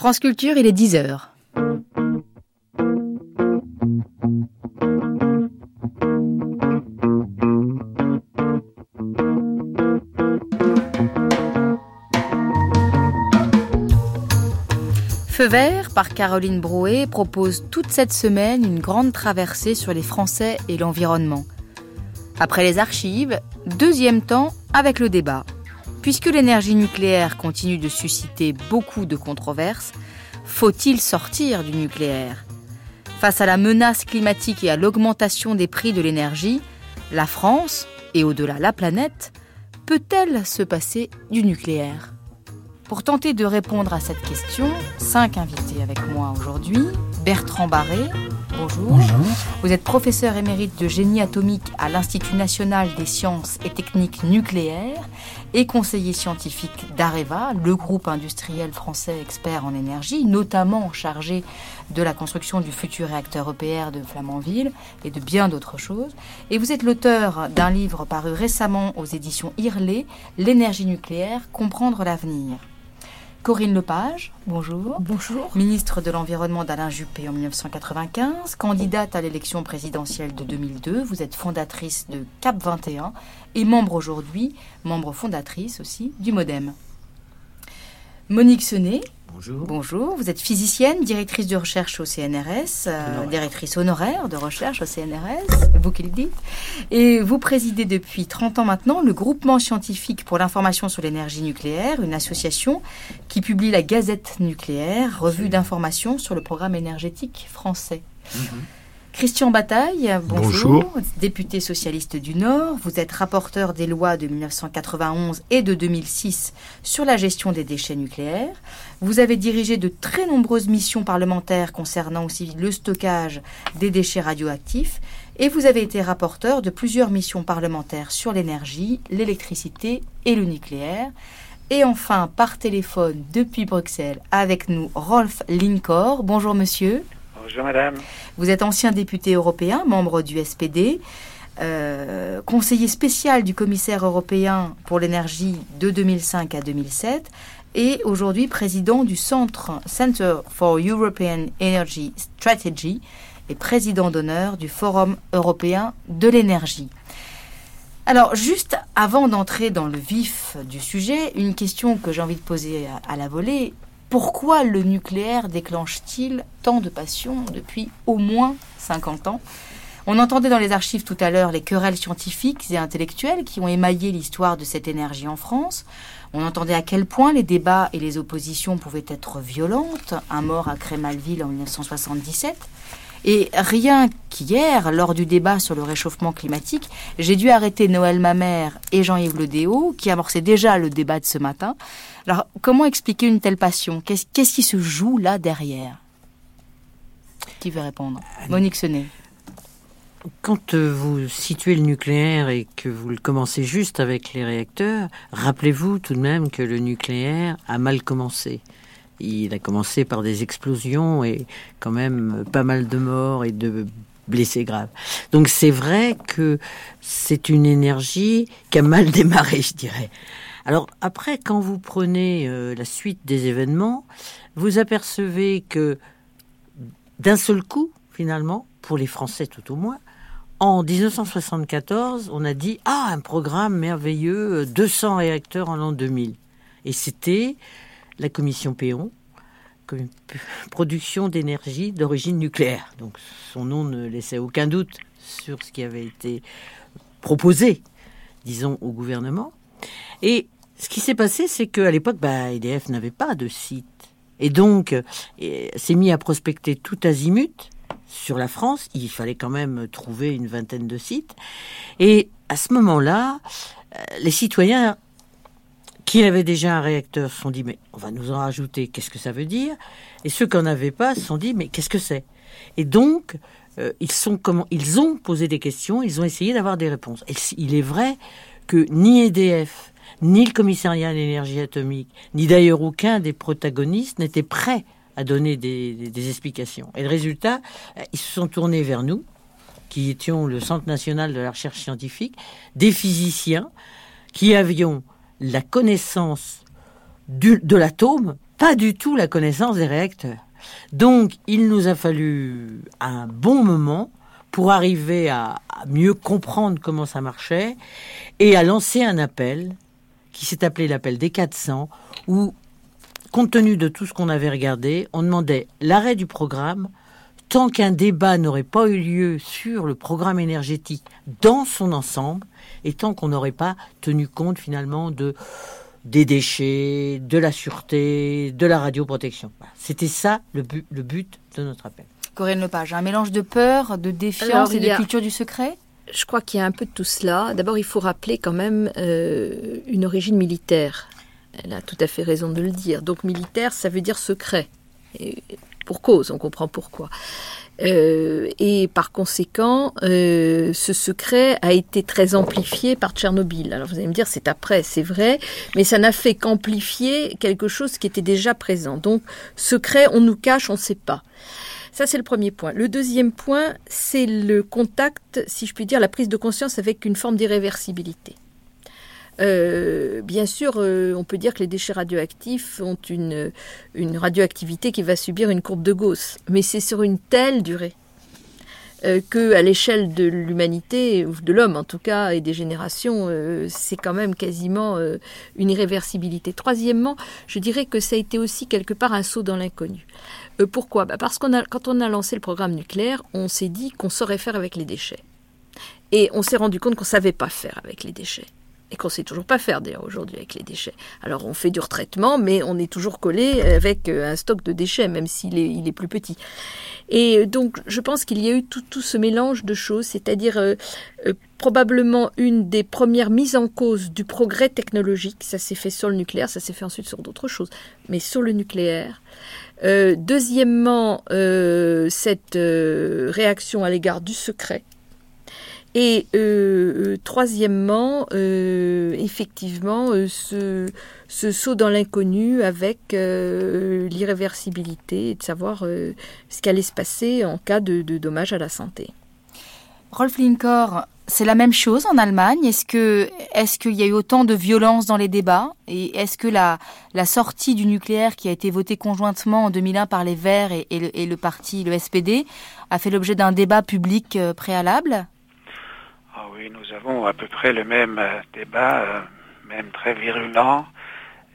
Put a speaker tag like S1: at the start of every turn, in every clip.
S1: France Culture, il est 10h. Feu vert par Caroline Brouet propose toute cette semaine une grande traversée sur les Français et l'environnement. Après les archives, deuxième temps avec le débat. Puisque l'énergie nucléaire continue de susciter beaucoup de controverses, faut-il sortir du nucléaire? Face à la menace climatique et à l'augmentation des prix de l'énergie, la France, et au-delà la planète, peut-elle se passer du nucléaire? Pour tenter de répondre à cette question, cinq invités avec moi aujourd'hui. Bertrand Barré, bonjour. Vous êtes professeur émérite de génie atomique à l'Institut national des sciences et techniques nucléaires et conseiller scientifique d'Areva, le groupe industriel français expert en énergie, notamment chargé de la construction du futur réacteur EPR de Flamanville et de bien d'autres choses. Et vous êtes l'auteur d'un livre paru récemment aux éditions Irlé, L'énergie nucléaire, comprendre l'avenir. Corinne Lepage, bonjour.
S2: Bonjour.
S1: Ministre de l'Environnement d'Alain Juppé en 1995, candidate à l'élection présidentielle de 2002, vous êtes fondatrice de CAP 21 et membre aujourd'hui, membre fondatrice aussi du MoDem. Monique Senet,
S3: Bonjour.
S1: Bonjour, vous êtes physicienne, directrice de recherche au CNRS, euh, directrice honoraire de recherche au CNRS, vous qui le dites. Et vous présidez depuis 30 ans maintenant le groupement scientifique pour l'information sur l'énergie nucléaire, une association qui publie la Gazette nucléaire, revue d'information sur le programme énergétique français.
S3: Mhm.
S1: Christian Bataille,
S4: Bonjour.
S1: bonjour. Député socialiste du Nord, vous êtes rapporteur des lois de 1991 et de 2006 sur la gestion des déchets nucléaires. Vous avez dirigé de très nombreuses missions parlementaires concernant aussi le stockage des déchets radioactifs et vous avez été rapporteur de plusieurs missions parlementaires sur l'énergie, l'électricité et le nucléaire. Et enfin, par téléphone depuis Bruxelles, avec nous Rolf Linkor. Bonjour monsieur.
S4: Bonjour madame.
S1: Vous êtes ancien député européen, membre du SPD, euh, conseiller spécial du commissaire européen pour l'énergie de 2005 à 2007 et aujourd'hui président du Centre Center for European Energy Strategy et président d'honneur du Forum européen de l'énergie. Alors, juste avant d'entrer dans le vif du sujet, une question que j'ai envie de poser à, à la volée. Pourquoi le nucléaire déclenche-t-il tant de passion depuis au moins 50 ans? On entendait dans les archives tout à l'heure les querelles scientifiques et intellectuelles qui ont émaillé l'histoire de cette énergie en France. On entendait à quel point les débats et les oppositions pouvaient être violentes. Un mort à Crémalville en 1977. Et rien qu'hier, lors du débat sur le réchauffement climatique, j'ai dû arrêter Noël Mamère et Jean-Yves Le Déaut, qui amorçaient déjà le débat de ce matin. Alors, comment expliquer une telle passion? Qu'est-ce qui se joue là derrière? Qui veut répondre? Monique Senet.
S3: Quand euh, vous situez le nucléaire et que vous le commencez juste avec les réacteurs, rappelez-vous tout de même que le nucléaire a mal commencé. Il a commencé par des explosions et quand même pas mal de morts et de blessés graves. Donc c'est vrai que c'est une énergie qui a mal démarré, je dirais. Alors après, quand vous prenez euh, la suite des événements, vous apercevez que d'un seul coup, finalement, pour les Français tout au moins, en 1974, on a dit ah un programme merveilleux, 200 réacteurs en l'an 2000, et c'était la commission Péon, production d'énergie d'origine nucléaire. Donc son nom ne laissait aucun doute sur ce qui avait été proposé, disons, au gouvernement. Et ce qui s'est passé, c'est qu'à l'époque, bah, EDF n'avait pas de site. Et donc, s'est mis à prospecter tout azimut sur la France. Il fallait quand même trouver une vingtaine de sites. Et à ce moment-là, euh, les citoyens qui avaient déjà un réacteur se sont dit, mais on va nous en rajouter, qu'est-ce que ça veut dire? Et ceux qui n'en avaient pas se sont dit, mais qu'est-ce que c'est? Et donc, euh, ils, sont ils ont posé des questions, ils ont essayé d'avoir des réponses. Et il est vrai que ni EDF, ni le commissariat à l'énergie atomique, ni d'ailleurs aucun des protagonistes n'était prêt à donner des, explications. Et le résultat, euh, ils se sont tournés vers nous, qui étions le Centre national de la recherche scientifique, des physiciens qui avions la connaissance de l'atome pas du tout la connaissance des réacteurs. Donc, il nous a fallu un bon moment pour arriver à, mieux comprendre comment ça marchait et à lancer un appel qui s'est appelé l'appel des 400, où, compte tenu de tout ce qu'on avait regardé, on demandait l'arrêt du programme tant qu'un débat n'aurait pas eu lieu sur le programme énergétique dans son ensemble et tant qu'on n'aurait pas tenu compte finalement de des déchets, de la sûreté, de la radioprotection. C'était ça le but, le but de notre appel.
S1: Corinne Lepage, un mélange de peur, de défiance et de culture du secret?
S2: Je crois qu'il y a un peu de tout cela. D'abord, il faut rappeler quand même euh, une origine militaire. Elle a tout à fait raison de le dire. Donc militaire, ça veut dire secret. Et pour cause, on comprend pourquoi. Euh, et par conséquent, euh, ce secret a été très amplifié par Tchernobyl. Alors vous allez me dire, c'est après, c'est vrai, mais ça n'a fait qu'amplifier quelque chose qui était déjà présent. Donc, secret, on nous cache, on ne sait pas. Ça, c'est le premier point. Le deuxième point, c'est le contact, si je puis dire, la prise de conscience avec une forme d'irréversibilité. Euh, bien sûr, euh, on peut dire que les déchets radioactifs ont une, radioactivité qui va subir une courbe de Gauss, mais c'est sur une telle durée euh, que à l'échelle de l'humanité ou de l'homme en tout cas et des générations, c'est quand même quasiment une irréversibilité. Troisièmement, je dirais que ça a été aussi quelque part un saut dans l'inconnu. Pourquoi? Bah Parce a, quand on a lancé le programme nucléaire, on s'est dit qu'on saurait faire avec les déchets, et on s'est rendu compte qu'on savait pas faire avec les déchets et qu'on sait toujours pas faire d'ailleurs aujourd'hui avec les déchets. Alors on fait du retraitement, mais on est toujours collé avec euh, un stock de déchets, même s'il est, plus petit. Et donc je pense qu'il y a eu tout, ce mélange de choses, c'est-à-dire euh, euh, probablement une des premières mises en cause du progrès technologique. Ça s'est fait sur le nucléaire, ça s'est fait ensuite sur d'autres choses, mais sur le nucléaire. Deuxièmement, cette réaction à l'égard du secret et euh, euh, troisièmement, euh, effectivement, ce, saut dans l'inconnu avec l'irréversibilité et de savoir ce qu'allait se passer en cas de, de dommages à la santé.
S1: Rolf Linkor, c'est la même chose en Allemagne? Est-ce que est-ce qu'il y a eu autant de violence dans les débats? Et est-ce que la, sortie du nucléaire qui a été votée conjointement en 2001 par les Verts et, le, parti le SPD a fait l'objet d'un débat public préalable?
S4: Ah oui, nous avons à peu près le même euh, débat, euh, même très virulent.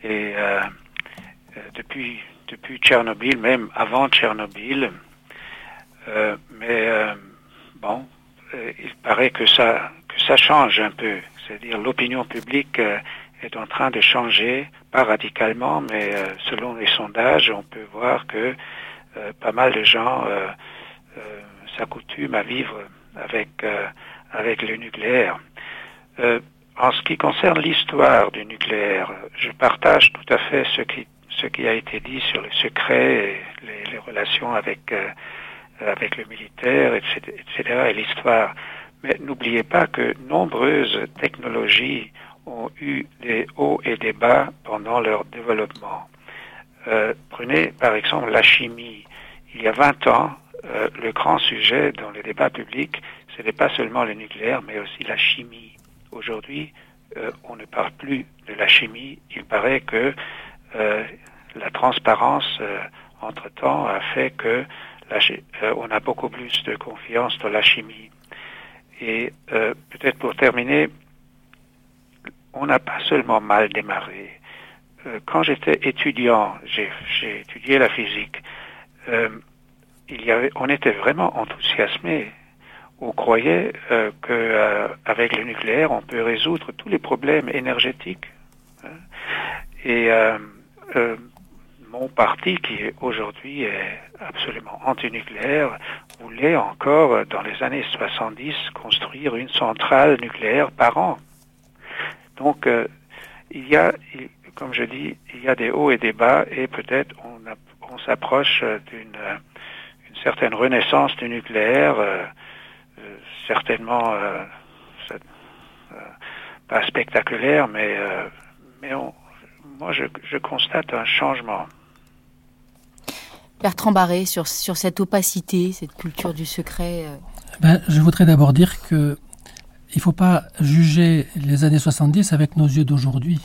S4: Et euh, depuis, depuis Tchernobyl, même avant Tchernobyl. mais bon, il paraît que ça, que ça change un peu. C'est-à-dire l'opinion publique est en train de changer, pas radicalement, mais selon les sondages, on peut voir que pas mal de gens s'accoutument à vivre avec avec le nucléaire. Euh, en ce qui concerne l'histoire du nucléaire, je partage tout à fait ce qui, ce qui a été dit sur le secret et les, relations avec, euh, avec le militaire, etc., etc. et l'histoire. Mais n'oubliez pas que nombreuses technologies ont eu des hauts et des bas pendant leur développement. Euh, prenez par exemple la chimie. Il y a 20 ans, euh, le grand sujet dans les débats publics, ce n'est pas seulement le nucléaire, mais aussi la chimie. Aujourd'hui, euh, on ne parle plus de la chimie. Il paraît que la transparence, entre-temps, a fait que on a beaucoup plus de confiance dans la chimie. Et peut-être pour terminer, on n'a pas seulement mal démarré. quand j'étais étudiant, j'ai étudié la physique il y avait, on était vraiment enthousiasmé. On croyait euh, qu'avec euh, le nucléaire, on peut résoudre tous les problèmes énergétiques. Hein. Euh, euh, mon parti, qui aujourd'hui est absolument antinucléaire, voulait encore, dans les années 70, construire une centrale nucléaire par an. Donc, il y a, comme je dis, il y a des hauts et des bas, et peut-être on, on s'approche d'une certaine renaissance du nucléaire, euh, euh, certainement euh, pas spectaculaire, mais, mais moi je, constate un changement.
S1: Bertrand Barré, sur, sur cette opacité, cette culture du secret
S5: ben, Je voudrais d'abord dire que il ne faut pas juger les années 70 avec nos yeux d'aujourd'hui.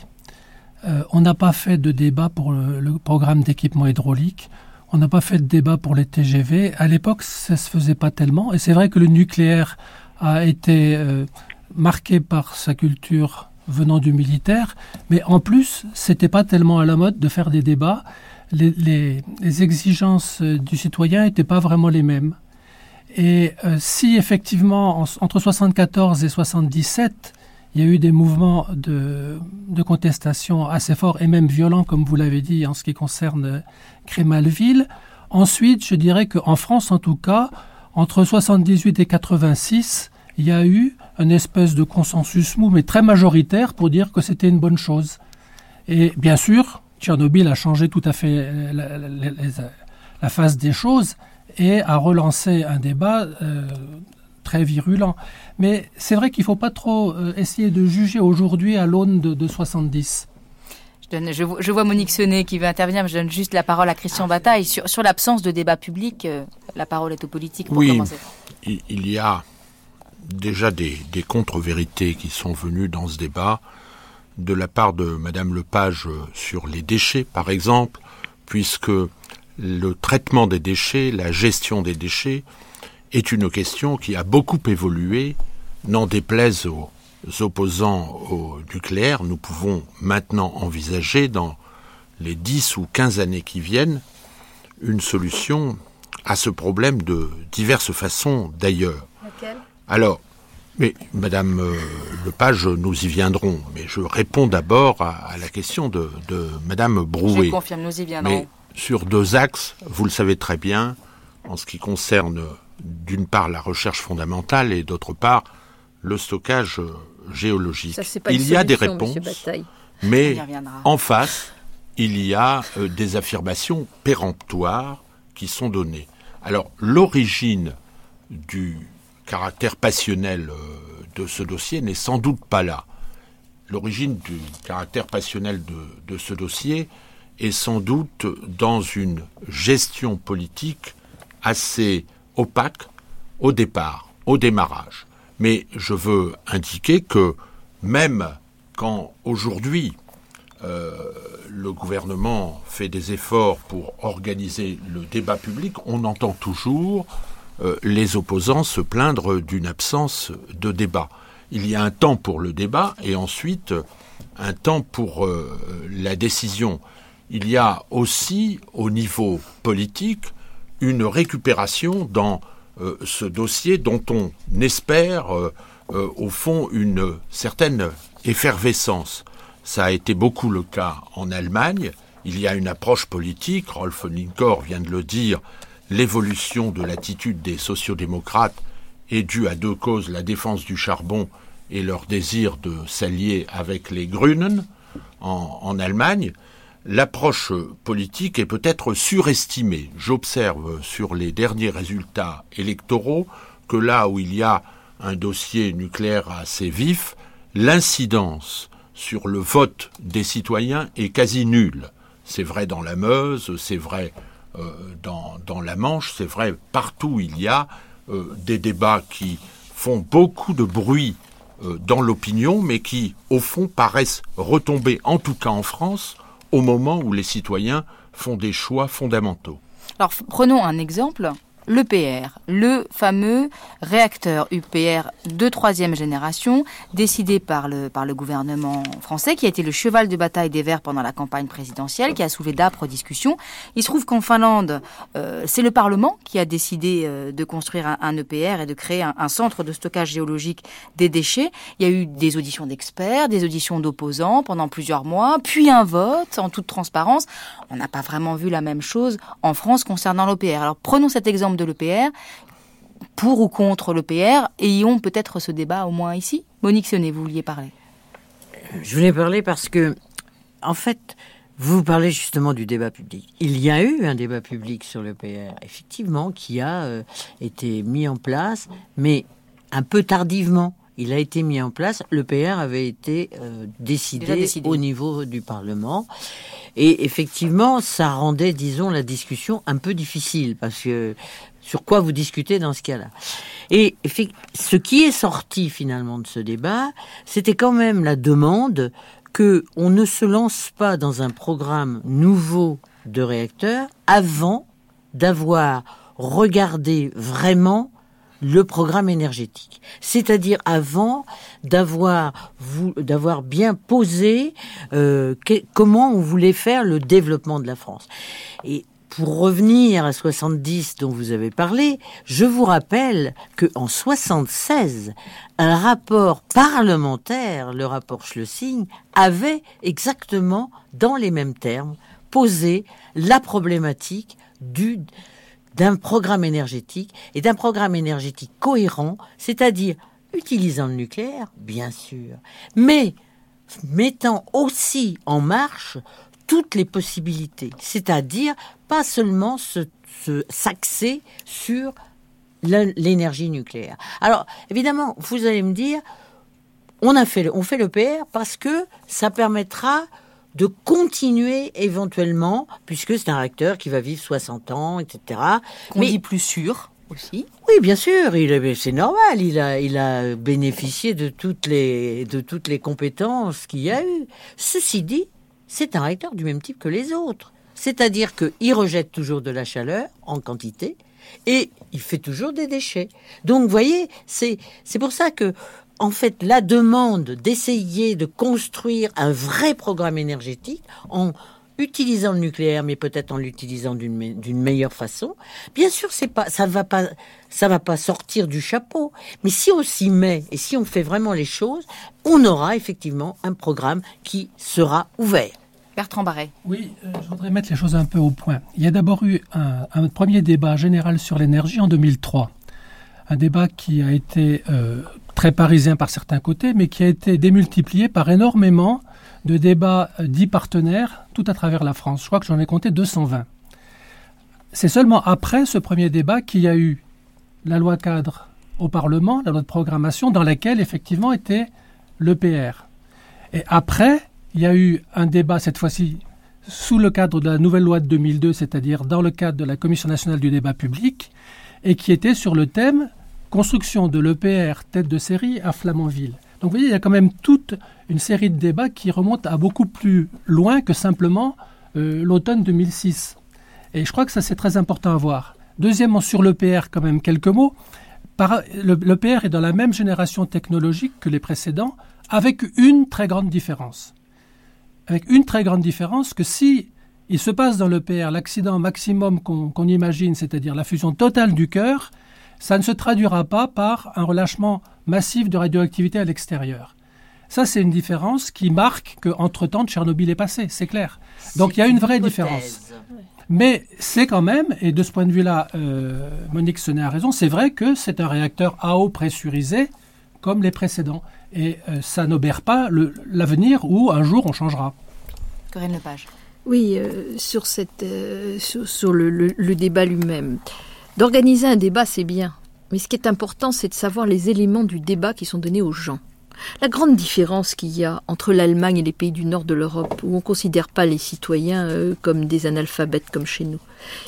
S5: euh, on n'a pas fait de débat pour le, programme d'équipement hydraulique. On n'a pas fait de débat pour les TGV. À l'époque, ça se faisait pas tellement. Et c'est vrai que le nucléaire a été euh, marqué par sa culture venant du militaire, mais en plus, c'était pas tellement à la mode de faire des débats. Les, exigences du citoyen n'étaient pas vraiment les mêmes. Et euh, si effectivement, entre 74 et 77, il y a eu des mouvements de, contestation assez forts et même violents, comme vous l'avez dit, en ce qui concerne Crémalville. Ensuite, je dirais qu'en France, en tout cas, entre 78 et 86, il y a eu un espèce de consensus mou, mais très majoritaire, pour dire que c'était une bonne chose. Et bien sûr, Tchernobyl a changé tout à fait la, la face des choses et a relancé un débat euh, très virulent. Mais c'est vrai qu'il ne faut pas trop euh, essayer de juger aujourd'hui à l'aune de, 70.
S1: Je, je, vois Monique Sonnet qui veut intervenir, mais je donne juste la parole à Christian Bataille. Sur, sur l'absence de débat public, euh, la parole est aux politiques pour
S6: oui,
S1: commencer.
S6: Il y a déjà des, des contre-vérités qui sont venues dans ce débat de la part de Madame Lepage sur les déchets, par exemple, puisque le traitement des déchets, la gestion des déchets, est une question qui a beaucoup évolué, n'en déplaise aux opposants au nucléaire. Nous pouvons maintenant envisager dans les 10 ou 15 années qui viennent une solution à ce problème de diverses façons d'ailleurs. Alors, mais Madame euh, Lepage, nous y viendrons, mais je réponds d'abord à, la question de, de Madame Brouet.
S1: Je confirme, nous y viendrons
S6: sur deux axes, vous le savez très bien, en ce qui concerne d'une part la recherche fondamentale et d'autre part le stockage euh, géologique.
S2: il
S6: y a des réponses, mais en face, il y a euh, des affirmations péremptoires qui sont données. Alors l'origine du caractère passionnel euh, de ce dossier n'est sans doute pas là. L'origine du caractère passionnel de ce dossier, est sans doute dans une gestion politique assez opaque au départ, au démarrage. Mais je veux indiquer que même quand aujourd'hui euh, le gouvernement fait des efforts pour organiser le débat public, on entend toujours les opposants se plaindre d'une absence de débat. Il y a un temps pour le débat et ensuite un temps pour euh, la décision il y a aussi au niveau politique une récupération dans euh, ce dossier dont on espère euh, euh, au fond une certaine effervescence. Ça a été beaucoup le cas en Allemagne. Il y a une approche politique, Rolf Linkor vient de le dire, l'évolution de l'attitude des sociodémocrates est due à deux causes, la défense du charbon et leur désir de s'allier avec les Grünen en Allemagne l'approche politique est peut-être surestimée. J'observe sur les derniers résultats électoraux que là où il y a un dossier nucléaire assez vif, l'incidence sur le vote des citoyens est quasi nulle. C'est vrai dans la Meuse, c'est vrai euh, dans, la Manche, c'est vrai partout il y a euh, des débats qui font beaucoup de bruit euh, dans l'opinion, mais qui, au fond, paraissent retomber, en tout cas en France, au moment où les citoyens font des choix fondamentaux.
S1: Alors prenons un exemple l'EPR, le fameux réacteur UPR de troisième génération, décidé par le, gouvernement français, qui a été le cheval de bataille des Verts pendant la campagne présidentielle, qui a soulevé d'âpres discussions. Il se trouve qu'en Finlande, euh, c'est le Parlement qui a décidé euh, de construire un, EPR et de créer un, centre de stockage géologique des déchets. Il y a eu des auditions d'experts, des auditions d'opposants pendant plusieurs mois, puis un vote en toute transparence. On n'a pas vraiment vu la même chose en France concernant l'EPR. Alors prenons cet exemple de l'EPR, pour ou contre l'EPR, ayons peut-être ce débat au moins ici. Monique Sonnet, vous vouliez parler
S3: Je voulais parler parce que, en fait, vous parlez justement du débat public. Il y a eu un débat public sur l'EPR, effectivement, qui a euh, été mis en place, mais un peu tardivement. Il a été mis en place. L'EPR avait été euh, décidé, au niveau du Parlement. Et effectivement, ça rendait, disons, la discussion un peu difficile parce que sur quoi vous discutez dans ce cas-là? Et ce qui est sorti finalement de ce débat, c'était quand même la demande que on ne se lance pas dans un programme nouveau de réacteurs avant d'avoir regardé vraiment le programme énergétique, c'est-à-dire avant d'avoir d'avoir bien posé euh, comment on voulait faire le développement de la France. Et pour revenir à 70 dont vous avez parlé, je vous rappelle que en 76, un rapport parlementaire, le rapport Schlesing, avait exactement dans les mêmes termes posé la problématique du d'un programme énergétique et d'un programme énergétique cohérent, c'est-à-dire utilisant le nucléaire, bien sûr, mais mettant aussi en marche toutes les possibilités, c'est-à-dire pas seulement s'axer sur l'énergie nucléaire. Alors, évidemment, vous allez me dire, on fait, on fait le PR parce que ça permettra de continuer éventuellement, puisque c'est un réacteur qui va vivre 60 ans, etc.
S1: Qu'on dit plus sûr aussi.
S3: Oui, bien sûr, c'est normal. Il a, il a bénéficié de toutes les, de toutes les compétences qu'il y a eu. Ceci dit, c'est un réacteur du même type que les autres. C'est-à-dire qu'il rejette toujours de la chaleur en quantité et il fait toujours des déchets. Donc, vous voyez, c'est pour ça que, en fait, la demande d'essayer de construire un vrai programme énergétique en utilisant le nucléaire, mais peut-être en l'utilisant d'une meilleure façon. Bien sûr, c'est pas, ça va pas, ça va pas sortir du chapeau. Mais si on s'y met et si on fait vraiment les choses, on aura effectivement un programme qui sera ouvert.
S1: Bertrand Barret.
S5: Oui, euh, je voudrais mettre les choses un peu au point. Il y a d'abord eu un, premier débat général sur l'énergie en 2003. Un débat qui a été euh, très parisien par certains côtés, mais qui a été démultiplié par énormément de débats dits partenaires tout à travers la France. Je crois que j'en ai compté 220. C'est seulement après ce premier débat qu'il y a eu la loi cadre au Parlement, la loi de programmation, dans laquelle effectivement était l'EPR. Et après, il y a eu un débat cette fois-ci sous le cadre de la nouvelle loi de 2002, c'est-à-dire dans le cadre de la Commission nationale du débat public, et qui était sur le thème construction de l'EPR tête de série à Flamanville. Donc vous voyez, il y a quand même toute une série de débats qui remontent à beaucoup plus loin que simplement euh, l'automne 2006. Et je crois que ça c'est très important à voir. Deuxièmement, sur l'EPR, quand même quelques mots. L'EPR est dans la même génération technologique que les précédents, avec une très grande différence avec une très grande différence que si il se passe dans l'EPR l'accident maximum qu'on imagine, c'est-à-dire la fusion totale du cœur, ça ne se traduira pas par un relâchement massif de radioactivité à l'extérieur. Ça, c'est une différence qui marque qu'entre-temps, Tchernobyl est passé, c'est clair. Donc il y a une vraie différence. Mais c'est quand même, et de ce point de vue-là, euh, Monique Senet a raison, c'est vrai que c'est un réacteur à eau pressurisé comme les précédents. Et euh, ça n'obère pas l'avenir où un jour on changera.
S1: Corinne Lepage.
S2: Oui, euh, sur, cette, euh, sur, le, le, débat lui-même. D'organiser un débat, c'est bien. Mais ce qui est important, c'est de savoir les éléments du débat qui sont donnés aux gens. La grande différence qu'il y a entre l'Allemagne et les pays du nord de l'Europe, où on ne considère pas les citoyens euh, comme des analphabètes comme chez nous,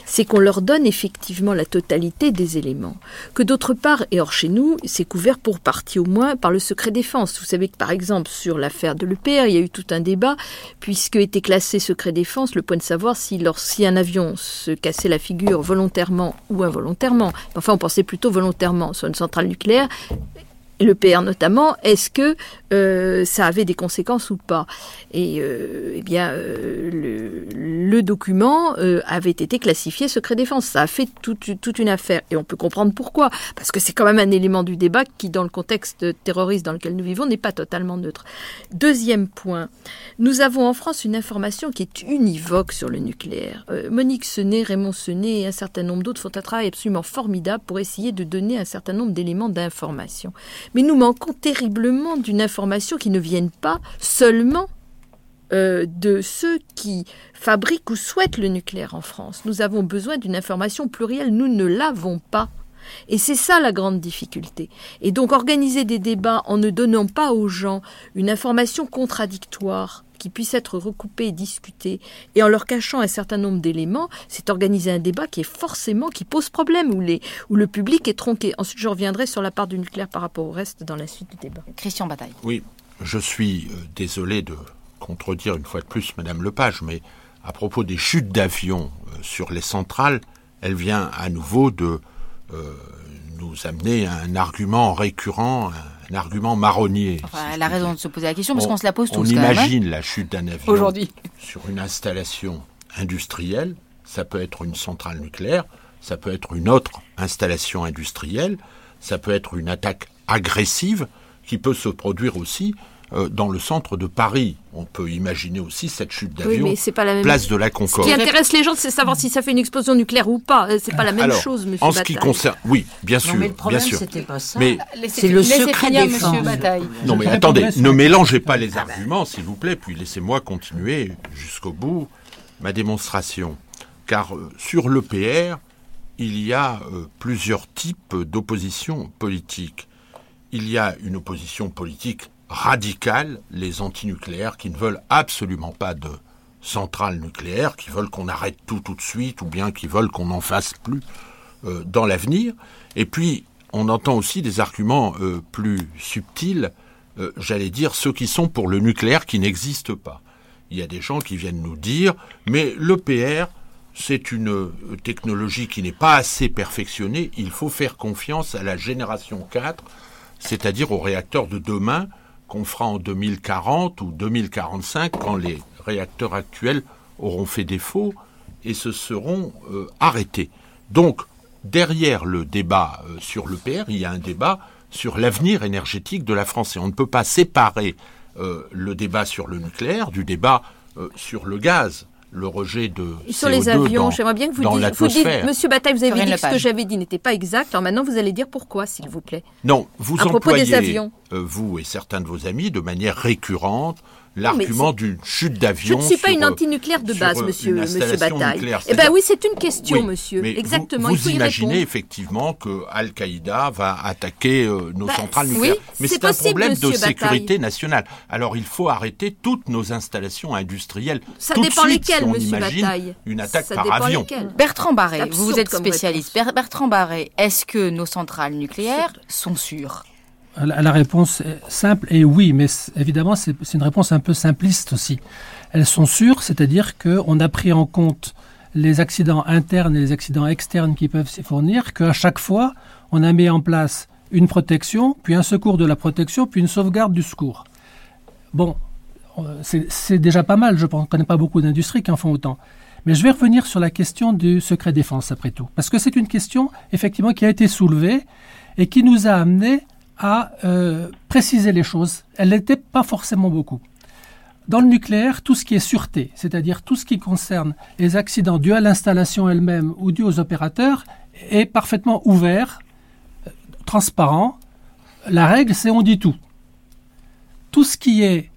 S2: c'est qu'on leur donne effectivement la totalité des éléments. Que d'autre part, et hors chez nous, c'est couvert pour partie au moins par le secret défense. Vous savez que par exemple sur l'affaire de l'EPR, il y a eu tout un débat, puisque était classé secret défense le point de savoir si, si un avion se cassait la figure volontairement ou involontairement, enfin on pensait plutôt volontairement sur une centrale nucléaire, le PR notamment, est-ce que euh, ça avait des conséquences ou pas? Et euh, eh bien, euh, le, document avait été classifié secret défense. Ça a fait toute, une affaire. Et on peut comprendre pourquoi. Parce que c'est quand même un élément du débat qui, dans le contexte terroriste dans lequel nous vivons, n'est pas totalement neutre. Deuxième point, nous avons en France une information qui est univoque sur le nucléaire. Monique Senet, Raymond Senet et un certain nombre d'autres font un travail absolument formidable pour essayer de donner un certain nombre d'éléments d'information mais nous manquons terriblement d'une information qui ne vienne pas seulement euh, de ceux qui fabriquent ou souhaitent le nucléaire en France. Nous avons besoin d'une information plurielle, nous ne l'avons pas. Et c'est ça la grande difficulté. Et donc organiser des débats en ne donnant pas aux gens une information contradictoire qui puisse être recoupée et discutée, et en leur cachant un certain nombre d'éléments, c'est organiser un débat qui est forcément, qui pose problème, où, les, où le public est tronqué. Ensuite, je reviendrai sur la part du nucléaire par rapport au reste dans la suite du débat.
S1: Christian Bataille.
S6: Oui, je suis euh, désolé de contredire une fois de plus Madame Lepage, mais à propos des chutes d'avions euh, sur les centrales, elle vient à nouveau de euh, nous amener un argument récurrent, un, argument marronnier.
S1: elle a raison de se poser la question parce qu'on se la pose tous.
S6: On
S1: hein.
S6: imagine la chute d'un avion aujourd'hui sur une installation industrielle. Ça peut être une centrale nucléaire, ça peut être une autre installation industrielle, ça peut être une attaque agressive qui peut se produire aussi euh, dans le centre de Paris. On peut imaginer aussi cette chute d'avion, oui, place de la Concorde.
S2: Ce qui intéresse les gens, c'est savoir si ça fait une explosion nucléaire ou pas. Euh, c'est pas la même chose, Monsieur
S6: En ce qui concerne, oui, bien sûr,
S3: mais le
S6: problème, bien sûr.
S3: C'était pas ça. Mais c'est le secret défense.
S6: Non, mais attendez, ne mélangez pas les arguments, s'il vous plaît, puis laissez-moi continuer jusqu'au bout ma démonstration. Car euh, sur l'EPR, il y a plusieurs types d'opposition politique. Il y a une opposition politique radicales, les antinucléaires, qui ne veulent absolument pas de centrales nucléaires, qui veulent qu'on arrête tout tout de suite, ou bien qui veulent qu'on n'en fasse plus euh, dans l'avenir. Et puis, on entend aussi des arguments euh, plus subtils, euh, j'allais dire ceux qui sont pour le nucléaire qui n'existent pas. Il y a des gens qui viennent nous dire, mais l'EPR, c'est une technologie qui n'est pas assez perfectionnée, il faut faire confiance à la génération 4, c'est-à-dire aux réacteurs de demain, qu'on fera en 2040 ou 2045 quand les réacteurs actuels auront fait défaut et se seront euh, arrêtés. Donc, derrière le débat euh, sur l'EPR, il y a un débat sur l'avenir énergétique de la France. Et on ne peut pas séparer euh, le débat sur le nucléaire du débat sur le gaz le rejet de
S2: sur les avions. J'aimerais bien que vous disiez, Monsieur Bataille, vous avez dit que ce que j'avais dit n'était pas exact. Alors maintenant, vous allez dire pourquoi, s'il vous plaît.
S6: Non, vous à employez, des avions. vous et certains de vos amis, de manière récurrente, l'argument d'une chute d'avion.
S2: Je ne suis pas une euh, antinucléaire de base, monsieur, monsieur Bataille. Eh bien oui, c'est une question, monsieur. Exactement.
S6: Vous, imaginez effectivement que Al-Qaïda va attaquer euh, nos bah, centrales nucléaires. Mais c'est un problème de sécurité nationale. Alors il faut arrêter toutes nos installations industrielles.
S2: Ça
S6: tout
S2: dépend
S6: de
S2: suite, lesquelles, si monsieur Bataille.
S6: Une attaque par avion.
S1: Bertrand Barré, vous êtes spécialiste. Bertrand Barré, est-ce que nos centrales nucléaires sont sûres?
S5: La réponse est simple est oui, mais évidemment c'est une réponse un peu simpliste aussi. Elles sont sûres, c'est-à-dire qu'on a pris en compte les accidents internes et les accidents externes qui peuvent s'y fournir, qu'à chaque fois on a mis en place une protection, puis un secours de la protection, puis une sauvegarde du secours. Bon, c'est déjà pas mal, je ne connais pas beaucoup d'industries qui en font autant. Mais je vais revenir sur la question du secret défense après tout, parce que c'est une question effectivement qui a été soulevée et qui nous a amené à euh, préciser les choses. Elle n'était pas forcément beaucoup. Dans le nucléaire, tout ce qui est sûreté, c'est-à-dire tout ce qui concerne les accidents dus à l'installation elle-même ou dus aux opérateurs, est parfaitement ouvert, euh, transparent. La règle, c'est on dit tout. Tout ce qui est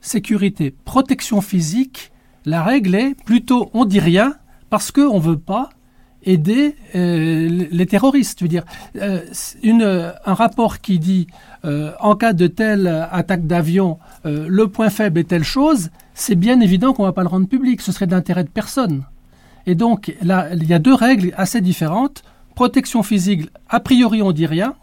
S5: sécurité, protection physique, la règle est plutôt on dit rien parce qu'on ne veut pas aider euh, les terroristes. Je veux dire, euh, une, un rapport qui dit euh, en cas de telle attaque d'avion, le point faible est telle chose, c'est bien évident qu'on ne va pas le rendre public. Ce serait d'intérêt de personne. Et donc là, il y a deux règles assez différentes. Protection physique, a priori on dit rien,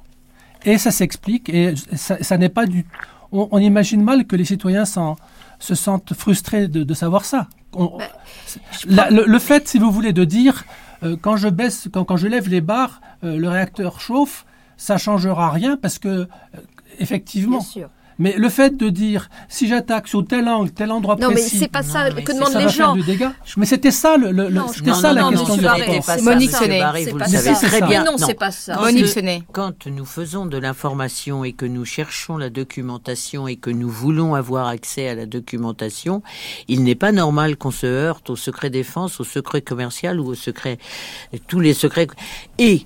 S5: et ça s'explique. Et ça, n'est pas du. On, imagine mal que les citoyens se sentent frustrés de, savoir ça. Bah, le, fait, si vous voulez, de dire euh, quand je baisse, quand, je lève les barres, euh, le réacteur chauffe, ça changera rien parce que euh, effectivement. Mais le fait de dire si j'attaque sur tel angle, tel endroit précis,
S2: non mais c'est pas ça que demandent les gens.
S5: Mais c'était ça le, c'était ça la question de réponse.
S1: Monique Sonnet,
S3: vous le savez très bien.
S2: Non, c'est pas ça.
S3: Monique Sonnet. Quand nous faisons de l'information et que nous cherchons la documentation et que nous voulons avoir accès à la documentation, il n'est pas normal qu'on se heurte au secret défense, au secret commercial ou au secret tous les secrets. Et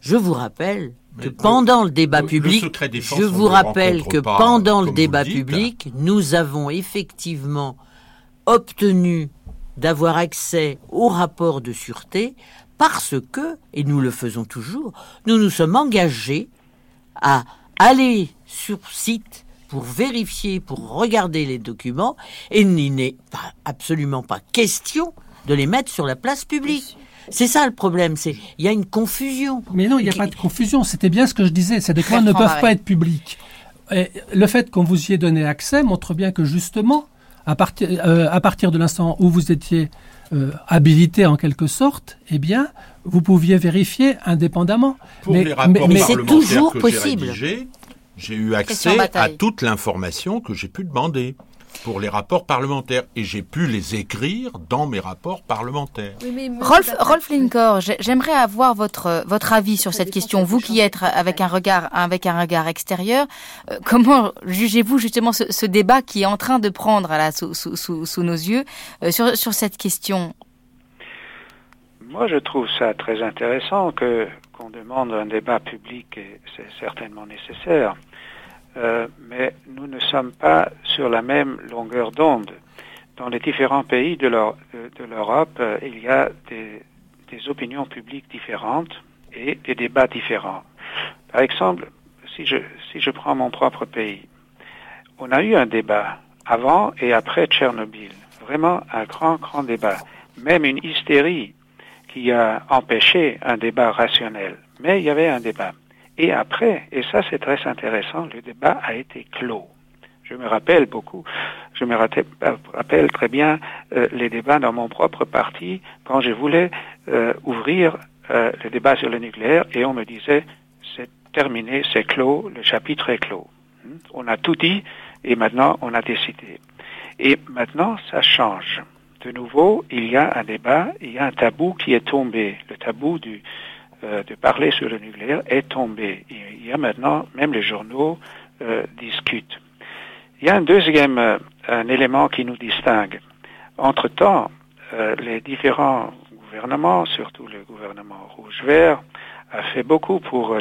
S3: je vous rappelle que pendant le, débat public, je vous rappelle que pendant le débat public, nous avons effectivement obtenu d'avoir accès au rapport de sûreté parce que, et nous le faisons toujours, nous nous sommes engagés à aller sur site pour vérifier, pour regarder les documents, et il n'est absolument pas question de les mettre sur la place publique. C'est ça le problème, c'est il y a une confusion.
S5: Mais non, il n'y a pas de confusion. C'était bien ce que je disais. Ces documents ne peuvent pas être publics. Et le fait qu'on vous y ait donné accès montre bien que justement, À partir, à partir de l'instant où vous étiez habilité en quelque sorte, eh bien, vous pouviez vérifier indépendamment.
S6: mais, mais, c'est toujours possible. J'ai eu accès à toute l'information que j'ai pu demander pour les rapports parlementaires et j'ai pu les écrire dans mes rapports parlementaires.
S1: Rolf, Rolf Linkor, j'aimerais avoir votre votre avis sur cette question. Vous qui êtes avec un regard avec un regard extérieur, euh, comment jugez-vous justement ce, débat qui est en train de prendre là sous, sous, sous, nos yeux euh, sur sur cette question?
S4: Moi, je trouve ça très intéressant que qu'on demande un débat public et c'est certainement nécessaire. Euh, mais nous ne sommes pas sur la même longueur d'onde. Dans les différents pays de l'Europe, euh, il y a des, opinions publiques différentes et des débats différents. Par exemple, si je, si je prends mon propre pays, on a eu un débat avant et après Tchernobyl. Vraiment un grand, grand débat. Même une hystérie qui a empêché un débat rationnel. Mais il y avait un débat. Et après, et ça c'est très intéressant, le débat a été clos. Je me rappelle beaucoup, je me rappelle très bien euh, les débats dans mon propre parti quand je voulais euh, ouvrir euh, le débat sur le nucléaire et on me disait c'est terminé, c'est clos, le chapitre est clos. Hmm? On a tout dit et maintenant on a décidé. Et maintenant ça change. De nouveau, il y a un débat, il y a un tabou qui est tombé, le tabou du, euh, de parler sur le nucléaire est tombé. Il y a maintenant, même les journaux euh, discutent. Il y a un deuxième euh, un élément qui nous distingue. Entre-temps, les différents gouvernements, surtout le gouvernement rouge-vert, a fait beaucoup pour,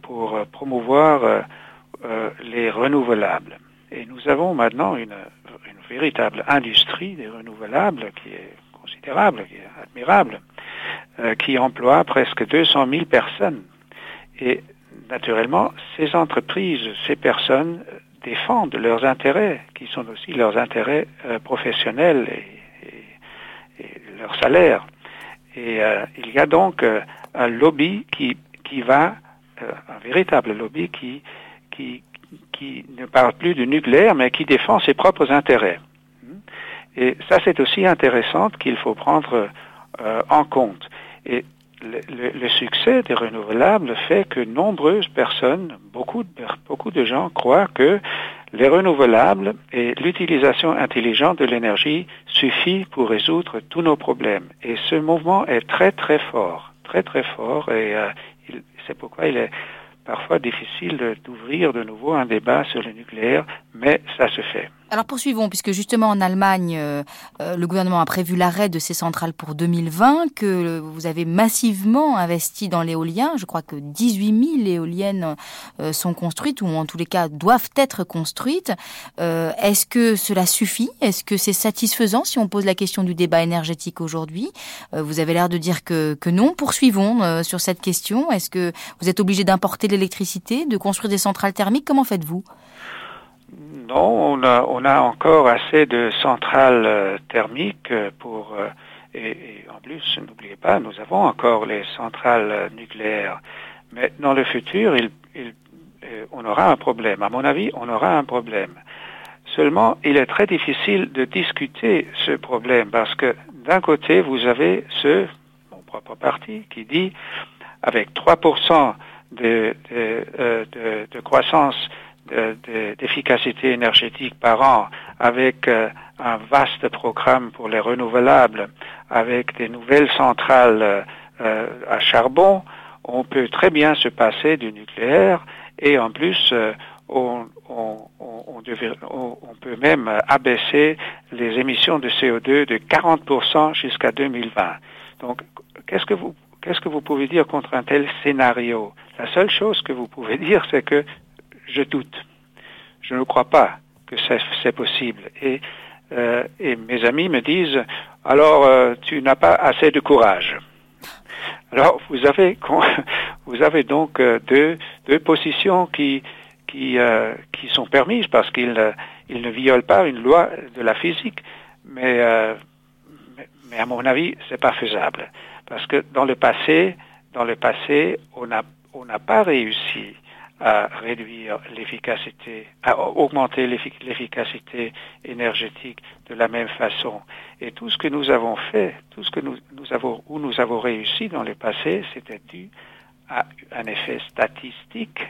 S4: pour, promouvoir les renouvelables. Et nous avons maintenant une, une véritable industrie des renouvelables qui est considérable, qui est admirable. Euh, qui emploie presque 200 000 personnes. Et naturellement, ces entreprises, ces personnes euh, défendent leurs intérêts, qui sont aussi leurs intérêts euh, professionnels et, et, leur salaire. Et il y a donc un lobby qui, qui va, un véritable lobby qui, qui, qui ne parle plus du nucléaire, mais qui défend ses propres intérêts. Et ça, c'est aussi intéressant qu'il faut prendre en compte. Et le, succès des renouvelables fait que nombreuses personnes, beaucoup de, beaucoup de gens croient que les renouvelables et l'utilisation intelligente de l'énergie suffit pour résoudre tous nos problèmes. Et ce mouvement est très très fort, très très fort, et euh, c'est pourquoi il est parfois difficile d'ouvrir de nouveau un débat sur le nucléaire, mais ça se fait.
S1: Alors poursuivons, puisque justement en Allemagne, euh, euh, le gouvernement a prévu l'arrêt de ces centrales pour 2020, que vous avez massivement investi dans l'éolien. Je crois que 18 000 éoliennes euh, sont construites, ou en tous les cas doivent être construites. Est-ce que cela suffit? Est-ce que c'est satisfaisant si on pose la question du débat énergétique aujourd'hui? Vous avez l'air de dire que, que non. Poursuivons sur cette question. Est-ce que vous êtes obligé d'importer l'électricité, de construire des centrales thermiques? Comment faites-vous?
S4: Non, on a, encore assez de centrales euh, thermiques euh, pour... Euh, et, en plus, n'oubliez pas, nous avons encore les centrales nucléaires. Mais dans le futur, on aura un problème. À mon avis, on aura un problème. Seulement, il est très difficile de discuter ce problème parce que d'un côté, vous avez ce, mon propre parti, qui dit avec 3% de, de, de, de croissance d'efficacité énergétique par an, avec euh, un vaste programme pour les renouvelables, avec des nouvelles centrales euh, à charbon, on peut très bien se passer du nucléaire et en plus euh, on, on, peut même abaisser les émissions de CO2 de 40% jusqu'à 2020. Donc qu'est-ce que vous qu'est-ce que vous pouvez dire contre un tel scénario? La seule chose que vous pouvez dire, c'est que je doute. Je ne crois pas que c'est possible. Et, euh, et, mes amis me disent, alors euh, tu n'as pas assez de courage. Alors vous avez, donc euh, deux, positions qui, sont permises parce qu'ils ils ne violent pas une loi de la physique, mais, à mon avis, c'est pas faisable. Parce que dans le passé, dans le passé, on n'a pas réussi à réduire l'efficacité, à augmenter l'efficacité énergétique de la même façon. Et tout ce que nous avons fait, tout ce que nous, avons, où nous avons réussi dans le passé, c'était dû à un effet statistique,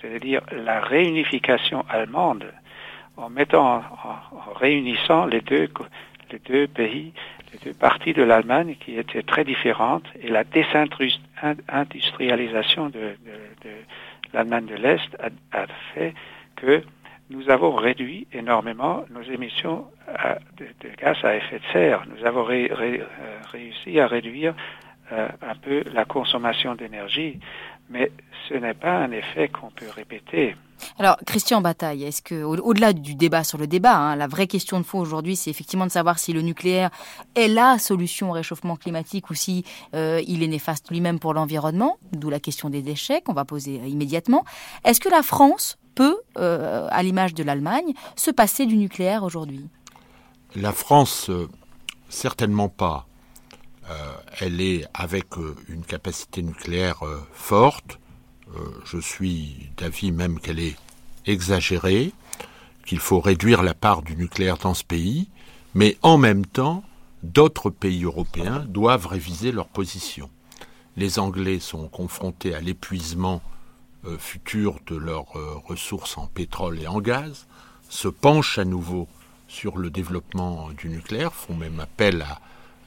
S4: c'est-à-dire la réunification allemande, en mettant, en, réunissant les deux, les deux pays, les deux parties de l'Allemagne qui étaient très différentes, et la désindustrialisation de, de, de l'Allemagne de l'Est a, fait que nous avons réduit énormément nos émissions de, gaz à effet de serre. Nous avons euh, réussi à réduire euh, un peu la consommation d'énergie, mais ce n'est pas un effet qu'on peut répéter.
S1: Alors, Christian Bataille, est-ce que, au-delà du débat sur le débat, hein, la vraie question de fond aujourd'hui, c'est effectivement de savoir si le nucléaire est la solution au réchauffement climatique ou si euh, il est néfaste lui-même pour l'environnement, d'où la question des déchets qu'on va poser euh, immédiatement. Est-ce que la France peut, euh, à l'image de l'Allemagne, se passer du nucléaire aujourd'hui?
S6: La France, certainement pas. elle est avec une capacité nucléaire forte je suis d'avis même qu'elle est exagérée, qu'il faut réduire la part du nucléaire dans ce pays, mais en même temps, d'autres pays européens doivent réviser leur position. Les Anglais sont confrontés à l'épuisement euh, futur de leurs euh, ressources en pétrole et en gaz, se penchent à nouveau sur le développement du nucléaire, font même appel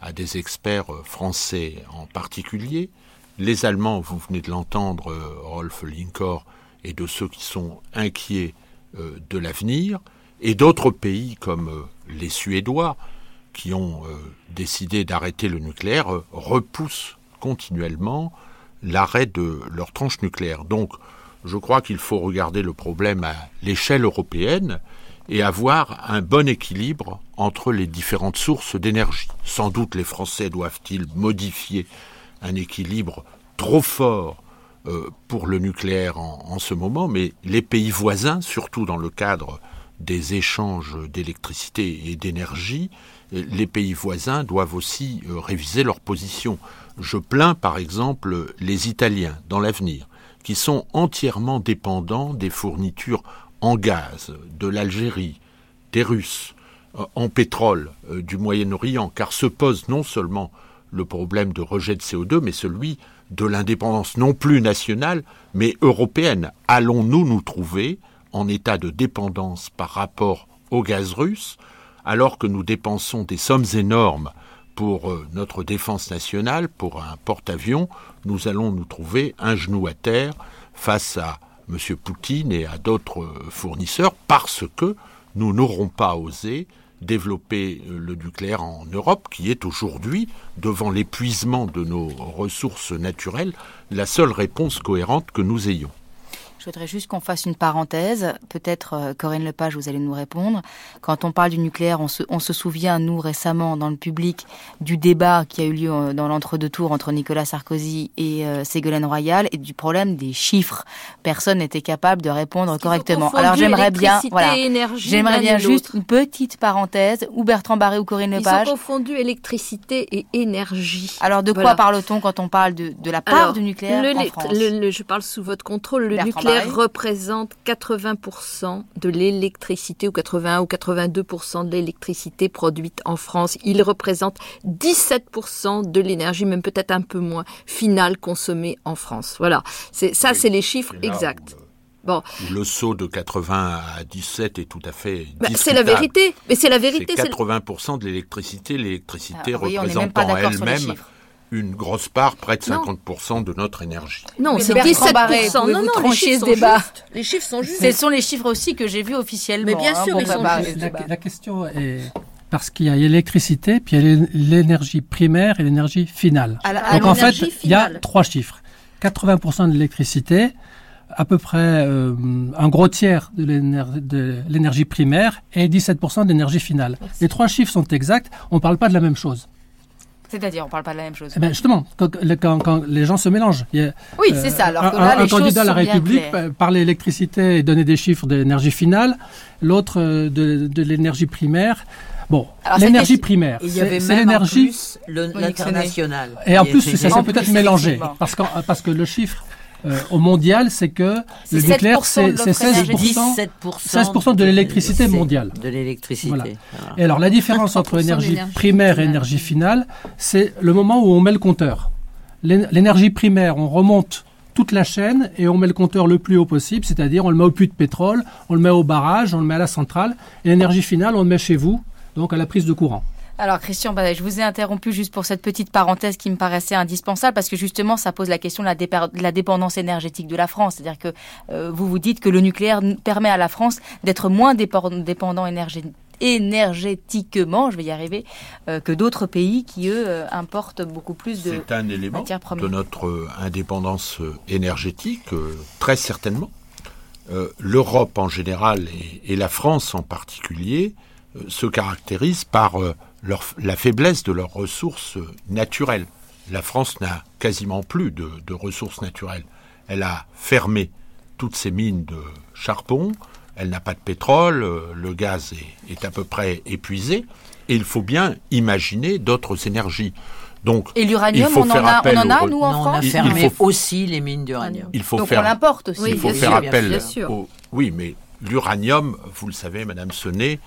S6: à des experts français en particulier, les Allemands, vous venez de l'entendre, euh, Rolf Linkor, et de ceux qui sont inquiets euh, de l'avenir, et d'autres pays comme euh, les Suédois, qui ont décidé d'arrêter le nucléaire, repoussent continuellement l'arrêt de leur tranche nucléaire. Donc, je crois qu'il faut regarder le problème à l'échelle européenne et avoir un bon équilibre entre les différentes sources d'énergie. Sans doute les Français doivent-ils modifier un équilibre trop fort euh, pour le nucléaire en, ce moment, mais les pays voisins, surtout dans le cadre des échanges d'électricité et d'énergie, les pays voisins doivent aussi euh, réviser leur position. Je plains par exemple les Italiens dans l'avenir, qui sont entièrement dépendants des fournitures en gaz de l'Algérie, des Russes, euh, en pétrole du Moyen-Orient, car se pose non seulement le problème de rejet de CO2, mais celui de l'indépendance non plus nationale, mais européenne. Allons-nous nous trouver en état de dépendance par rapport au gaz russe, alors que nous dépensons des sommes énormes pour euh, notre défense nationale, pour un porte-avions, nous allons nous trouver un genou à terre face à M. Poutine et à d'autres fournisseurs parce que nous n'aurons pas osé développer euh, le nucléaire en Europe, qui est aujourd'hui, devant l'épuisement de nos ressources naturelles, la seule réponse cohérente que nous ayons.
S1: Je voudrais juste qu'on fasse une parenthèse. Peut-être, euh, Corinne Lepage, vous allez nous répondre. Quand on parle du nucléaire, on se, on se souvient, nous, récemment, dans le public, du débat qui a eu lieu euh, dans l'entre-deux tours entre Nicolas Sarkozy et euh, Ségolène Royal et du problème des chiffres. Personne n'était capable de répondre correctement. Alors j'aimerais bien, voilà, j'aimerais bien juste une petite parenthèse, ou Bertrand Barré ou Corinne Lepage.
S2: Ils ont confondu électricité et énergie.
S1: Alors de quoi parle-t-on quand on parle de, de la part du nucléaire en France
S2: Je parle sous votre contrôle. Le nucléaire représente 80% de l'électricité ou 81 ou 82% de l'électricité produite en France. Il représente 17% de l'énergie, même peut-être un peu moins, finale consommée en France. Voilà. C'est ça, c'est les chiffres exacts. Euh,
S6: bon. Le saut de 80 à 17 est tout à fait.
S2: Bah, c'est la vérité. Mais c'est la vérité.
S6: C'est 80% de l'électricité. L'électricité ah, représente en elle-même une grosse part, près de 50% de notre énergie.
S2: Non, c'est 17%. non, non, les chiffres, débat. les chiffres sont justes.
S1: Ce sont les chiffres aussi que j'ai vus officiellement.
S2: Mais bien hein, sûr, ils sont
S5: justes. La, question est parce qu'il y a l'électricité, puis il y a l'énergie primaire et l'énergie finale. Donc en fait, il y a trois chiffres. 80% de l'électricité, à peu près euh, un gros tiers de l'énergie primaire et 17% d'énergie finale. Les trois chiffres sont exacts, on ne parle pas de la même chose.
S1: C'est-à-dire, on ne parle pas de la même chose.
S5: Eh ben justement, quand, quand, les gens se mélangent.
S1: oui, c'est ça. Alors
S5: que là, un, candidat à la République parlait d'électricité et donnait des chiffres d'énergie finale, l'autre euh, de, de l'énergie primaire. Bon, l'énergie primaire, c'est l'énergie
S3: l'international.
S5: Et en plus, ça s'est peut-être mélangé parce que parce que le chiffre euh, au mondial, c'est que le nucléaire, c'est 16%, de l'électricité mondiale.
S3: De l'électricité.
S5: Et alors, la différence entre énergie primaire et énergie finale, c'est le moment où on met le compteur. L'énergie primaire, on remonte toute la chaîne et on met le compteur le plus haut possible, c'est-à-dire on le met au puits de pétrole, on le met au barrage, on le met à la centrale, et l'énergie finale, on le met chez vous, donc à la prise de courant.
S1: Alors Christian, bah, je vous ai interrompu juste pour cette petite parenthèse qui me paraissait indispensable parce que justement ça pose la question de la, dépendance énergétique de la France. C'est-à-dire que euh, vous vous dites que le nucléaire permet à la France d'être moins dépendant énergétiquement, je vais y arriver, euh, que d'autres pays qui, eux, euh, importent beaucoup plus de
S6: C'est un élément de notre indépendance énergétique, très certainement. L'Europe en général et, la France en particulier se caractérisent par la faiblesse de leurs ressources naturelles. La France n'a quasiment plus de, ressources naturelles. Elle a fermé toutes ses mines de charbon, elle n'a pas de pétrole, euh, le gaz est, à peu près épuisé, et il faut bien imaginer d'autres énergies. Donc,
S1: et l'uranium, on, en a, on en a, nous, en France
S3: On a fermé aussi les mines d'uranium.
S1: Il faut Donc faire, on l'importe aussi.
S6: il faut faire appel Oui, mais l'uranium, vous le savez, Madame Sonnet,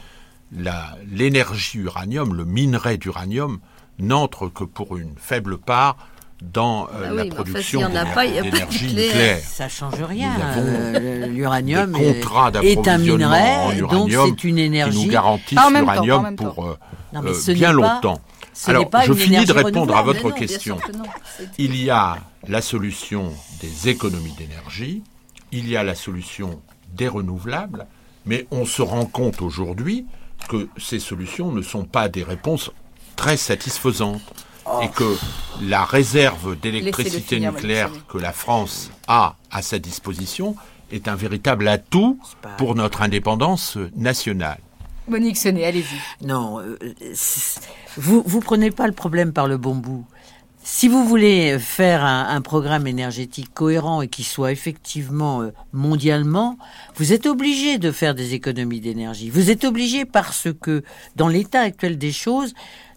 S6: l'énergie uranium, le minerai d'uranium, n'entre que pour une faible part dans euh, ah la production d'énergie nucléaire.
S3: Ça change rien. Euh, l'uranium est, un minerai, donc c'est une énergie
S6: qui nous garantissent l'uranium pour euh, bien longtemps. Alors, je finis de répondre à votre question. Il y a la solution des économies d'énergie, il y a la solution des renouvelables, mais on se rend compte aujourd'hui que ces solutions ne sont pas des réponses très satisfaisantes et que la réserve d'électricité nucléaire que la France a à sa disposition est un véritable atout pour notre indépendance nationale.
S1: Monique Sonnet, allez-y.
S3: Non, euh, vous ne prenez pas le problème par le bon bout. Si vous voulez faire un, programme énergétique cohérent et qui soit effectivement euh, mondialement, vous êtes obligé de faire des économies d'énergie. Vous êtes obligé parce que dans l'état actuel des choses,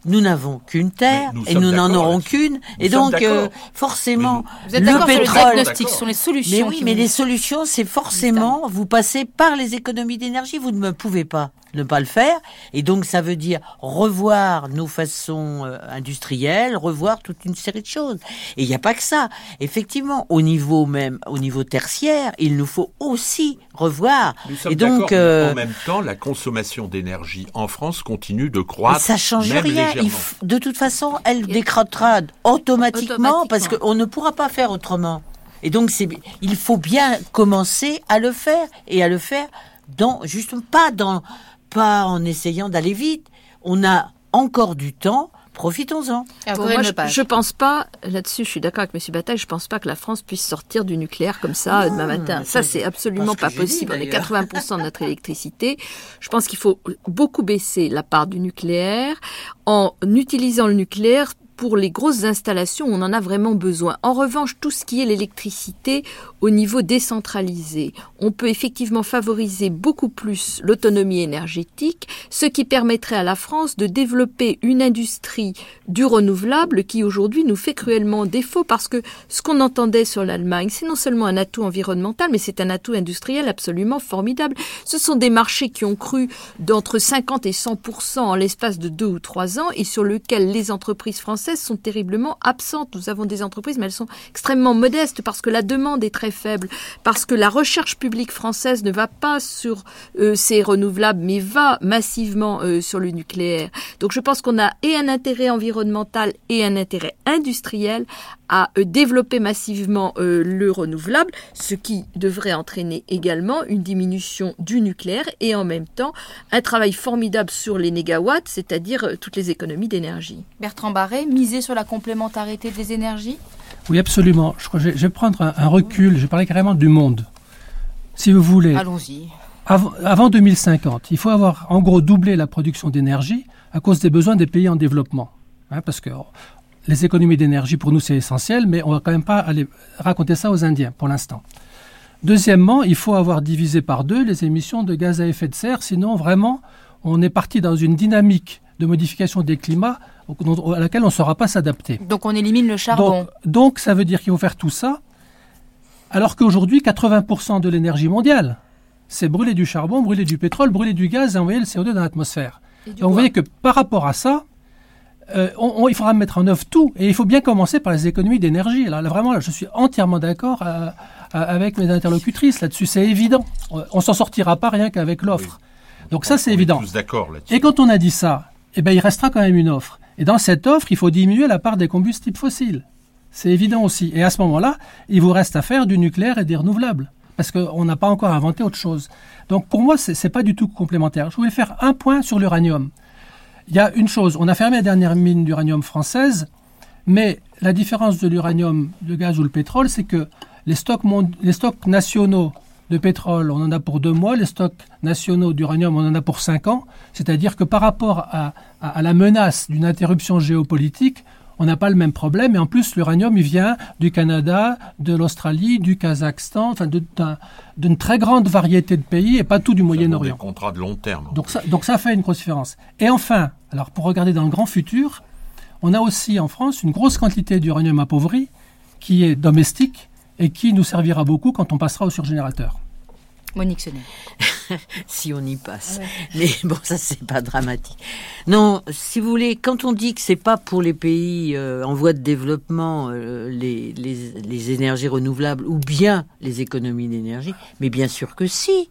S3: nous n'avons qu'une terre et nous n'en aurons qu'une. Et donc, euh, forcément,
S1: vous êtes le pétrole. Sur le sont les solutions.
S3: Mais oui, mais les solutions, c'est forcément, vous passez par les économies d'énergie. Vous ne me pouvez pas ne pas le faire. Et donc, ça veut dire revoir nos façons euh, industrielles, revoir toute une série de choses. Et il n'y a pas que ça. Effectivement, au niveau même, au niveau tertiaire, il nous faut aussi revoir.
S6: et donc, euh, en même temps, la consommation d'énergie en France continue de croître.
S3: Ça change rien. de toute façon, elle décroîtra automatiquement, parce qu'on ne pourra pas faire autrement. Et donc, il faut bien commencer à le faire et à le faire dans, justement, pas dans, pas en essayant d'aller vite. On a encore du temps. Profitons-en.
S2: je, ne pense pas, là-dessus, je suis d'accord avec M. Bataille, je pense pas que la France puisse sortir du nucléaire comme ça demain matin. Ça, c'est absolument pas, possible. on est 80% de notre électricité. Je pense qu'il faut beaucoup baisser la part du nucléaire en utilisant le nucléaire pour les grosses installations, on en a vraiment besoin. En revanche, tout ce qui est l'électricité au niveau décentralisé, on peut effectivement favoriser beaucoup plus l'autonomie énergétique, ce qui permettrait à la France de développer une industrie du renouvelable qui aujourd'hui nous fait cruellement défaut parce que ce qu'on entendait sur l'Allemagne, c'est non seulement un atout environnemental, mais c'est un atout industriel absolument formidable. Ce sont des marchés qui ont cru d'entre 50 et 100% en l'espace de deux ou trois ans et sur lesquels les entreprises françaises sont terriblement absentes. Nous avons des entreprises, mais elles sont extrêmement modestes parce que la demande est très faible, parce que la recherche publique française ne va pas sur euh, ces renouvelables, mais va massivement euh, sur le nucléaire. Donc je pense qu'on a et un intérêt environnemental et un intérêt industriel à euh, développer massivement le renouvelable, ce qui devrait entraîner également une diminution du nucléaire et en même temps un travail formidable sur les négawatts, c'est-à-dire toutes les économies d'énergie.
S1: Bertrand Barré, miser sur la complémentarité des énergies
S5: Oui, absolument. Je, je vais prendre un, recul, je vais parler carrément du monde. Si vous voulez.
S1: Allons-y.
S5: Avant, 2050, il faut avoir en gros doublé la production d'énergie à cause des besoins des pays en développement. Hein, parce que les économies d'énergie, pour nous, c'est essentiel, mais on ne va quand même pas aller raconter ça aux Indiens pour l'instant. Deuxièmement, il faut avoir divisé par deux les émissions de gaz à effet de serre, sinon vraiment, on est parti dans une dynamique de modification des climats à laquelle on ne saura pas s'adapter.
S1: Donc on élimine le charbon.
S5: Donc, ça veut dire qu'il faut faire tout ça Alors qu'aujourd'hui, 80% de l'énergie mondiale, c'est brûler du charbon, brûler du pétrole, brûler du gaz et envoyer le CO2 dans l'atmosphère. Donc vous voyez que par rapport à ça, euh, il faudra mettre en œuvre tout. Et il faut bien commencer par les économies d'énergie. Là, vraiment, je suis entièrement d'accord euh, euh, avec mes interlocutrices là-dessus. C'est évident. On s'en sortira pas rien qu'avec l'offre. Donc ça, c'est évident. Et quand on a dit ça, eh ben, il restera quand même une offre. Et dans cette offre, il faut diminuer la part des combustibles fossiles. C'est évident aussi. Et à ce moment-là, il vous reste à faire du nucléaire et des renouvelables. Parce qu'on n'a pas encore inventé autre chose. Donc pour moi, ce n'est pas du tout complémentaire. Je voulais faire un point sur l'uranium. Il y a une chose, on a fermé la dernière mine d'uranium française, mais la différence de l'uranium, le gaz ou le pétrole, c'est que les stocks, les stocks nationaux de pétrole, on en a pour deux mois, les stocks nationaux d'uranium, on en a pour cinq ans. C'est-à-dire que par rapport à, la menace d'une interruption géopolitique, on n'a pas le même problème. Et en plus, l'uranium, il vient du Canada, de l'Australie, du Kazakhstan, enfin d'une très grande variété de pays et pas tout du Moyen-Orient.
S6: Des contrats de long terme.
S5: Donc ça, donc ça fait une grosse différence. Et enfin, alors pour regarder dans le grand futur, on a aussi en France une grosse quantité d'uranium appauvri qui est domestique et qui nous servira beaucoup quand on passera au surgénérateur.
S1: Monique Senet.
S3: si on y passe. Mais bon, ça, c'est pas dramatique. Non, si vous voulez, quand on dit que c'est pas pour les pays euh, en voie de développement euh, les, les, les énergies renouvelables ou bien les économies d'énergie, mais bien sûr que si.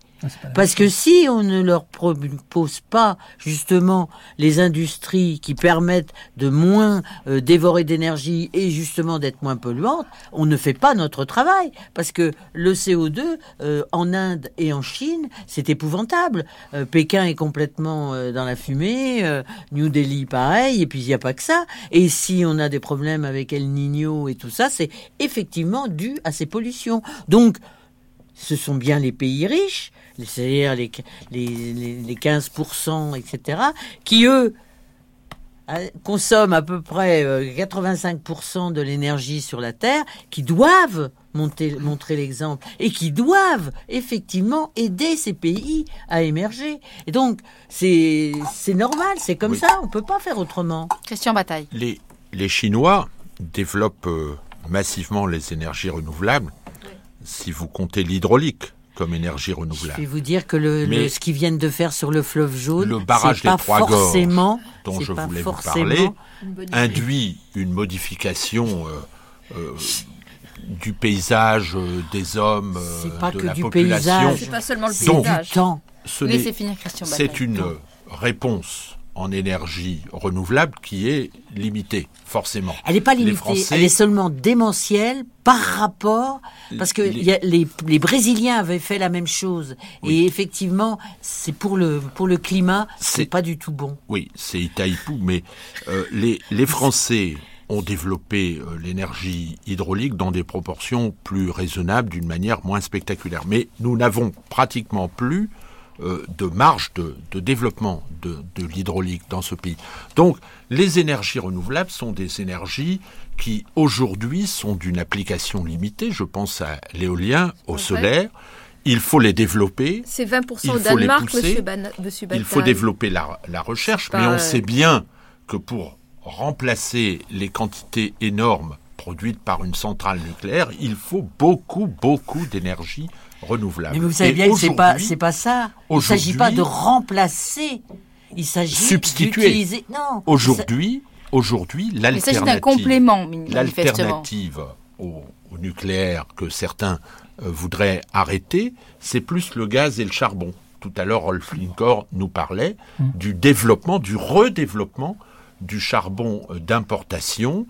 S3: Parce que si on ne leur propose pas justement les industries qui permettent de moins euh, dévorer d'énergie et justement d'être moins polluantes, on ne fait pas notre travail. Parce que le CO2 euh, en Inde et en Chine, c'est épouvantable. Euh, Pékin est complètement dans la fumée, New Delhi pareil, et puis il n'y a pas que ça. Et si on a des problèmes avec El Niño et tout ça, c'est effectivement dû à ces pollutions. Donc, ce sont bien les pays riches c'est-à-dire les, les, 15%, etc., qui, eux, consomment à peu près 85% euh, de l'énergie sur la Terre, qui doivent monter, montrer l'exemple et qui doivent effectivement aider ces pays à émerger. Et donc, c'est normal, c'est comme ça, on ne peut pas faire autrement.
S1: Christian Bataille.
S6: Les, les Chinois développent euh, massivement les énergies renouvelables, si vous comptez l'hydraulique comme énergie renouvelable.
S3: Je vais vous dire que le, ce qu'ils viennent de faire sur le fleuve jaune,
S6: le barrage des Trois Gorges, dont je voulais vous parler, induit une modification euh, euh, du paysage, euh, des hommes, de la
S3: du
S6: population.
S1: C'est pas seulement le paysage.
S6: Donc, C'est une réponse en énergie renouvelable qui est limitée, forcément.
S3: Elle n'est pas limitée, elle est seulement démentielle par rapport, parce que les, les, Brésiliens avaient fait la même chose, et effectivement, c'est pour le, pour le climat, c'est pas du tout bon.
S6: Oui, c'est Itaipou, mais euh, les, les Français ont développé euh, l'énergie hydraulique dans des proportions plus raisonnables, d'une manière moins spectaculaire. Mais nous n'avons pratiquement plus de marge de, développement de, l'hydraulique dans ce pays. Donc les énergies renouvelables sont des énergies qui aujourd'hui sont d'une application limitée. Je pense à l'éolien, au solaire. Il faut les développer.
S2: C'est 20% au Danemark, monsieur,
S6: Il faut développer la, recherche, mais on sait bien que pour remplacer les quantités énormes produites par une centrale nucléaire, il faut beaucoup, beaucoup d'énergie renouvelable.
S3: Mais vous savez bien que c'est pas c'est pas ça. Il ne s'agit pas de remplacer. Il s'agit d'utiliser. Non.
S6: Aujourd'hui, aujourd'hui, l'alternative.
S1: d'un complément,
S6: L'alternative au, nucléaire que certains euh, voudraient arrêter, c'est plus le gaz et le charbon. Tout à l'heure, Rolf Linkor nous parlait mm. du développement, du redéveloppement du charbon euh, d'importation.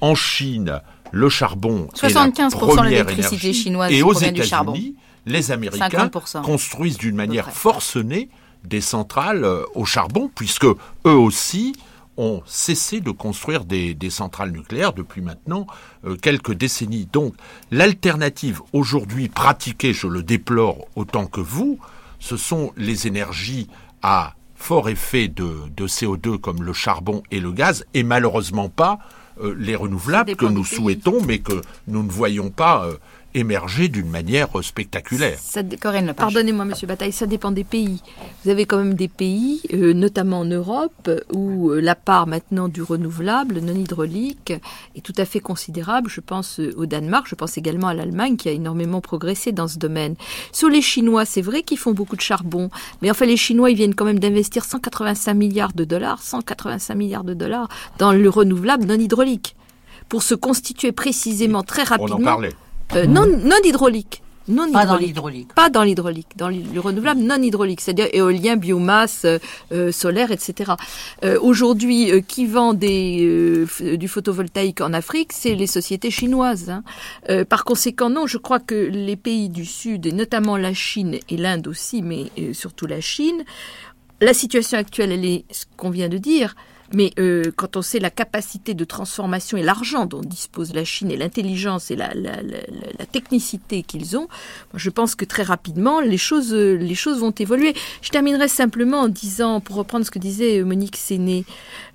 S6: En Chine, le charbon 75% de l'électricité chinoise et aux États-Unis, les Américains construisent d'une manière forcenée des centrales euh, au charbon, puisque eux aussi ont cessé de construire des, centrales nucléaires depuis maintenant euh, quelques décennies. Donc l'alternative aujourd'hui pratiquée, je le déplore autant que vous, ce sont les énergies à fort effet de, CO2 comme le charbon et le gaz, et malheureusement pas euh, les renouvelables que nous souhaitons, mais que nous ne voyons pas émerger d'une manière spectaculaire.
S2: Pardonnez-moi, Monsieur Bataille, ça dépend des pays. Vous avez quand même des pays, euh, notamment en Europe, où euh, la part maintenant du renouvelable non hydraulique est tout à fait considérable. Je pense euh, au Danemark, je pense également à l'Allemagne qui a énormément progressé dans ce domaine. Sur les Chinois, c'est vrai qu'ils font beaucoup de charbon, mais enfin les Chinois, ils viennent quand même d'investir 185 milliards de dollars, 185 milliards de dollars dans le renouvelable non hydraulique pour se constituer précisément très rapidement. On en
S6: parlait.
S2: Euh, non, non hydraulique. Non
S3: pas dans l'hydraulique.
S2: Pas dans l'hydraulique, dans le renouvelable non hydraulique, c'est-à-dire éolien, biomasse, euh, euh, solaire, etc. Aujourd'hui, qui vend des, du photovoltaïque en Afrique, c'est les sociétés chinoises. Hein. par conséquent, non, je crois que les pays du Sud, et notamment la Chine et l'Inde aussi, mais surtout la Chine, la situation actuelle, elle est ce qu'on vient de dire. Mais euh, quand on sait la capacité de transformation et l'argent dont dispose la Chine et l'intelligence et la, technicité qu'ils ont, je pense que très rapidement les choses, les choses vont évoluer. Je terminerai simplement en disant, pour reprendre ce que disait Monique Séné,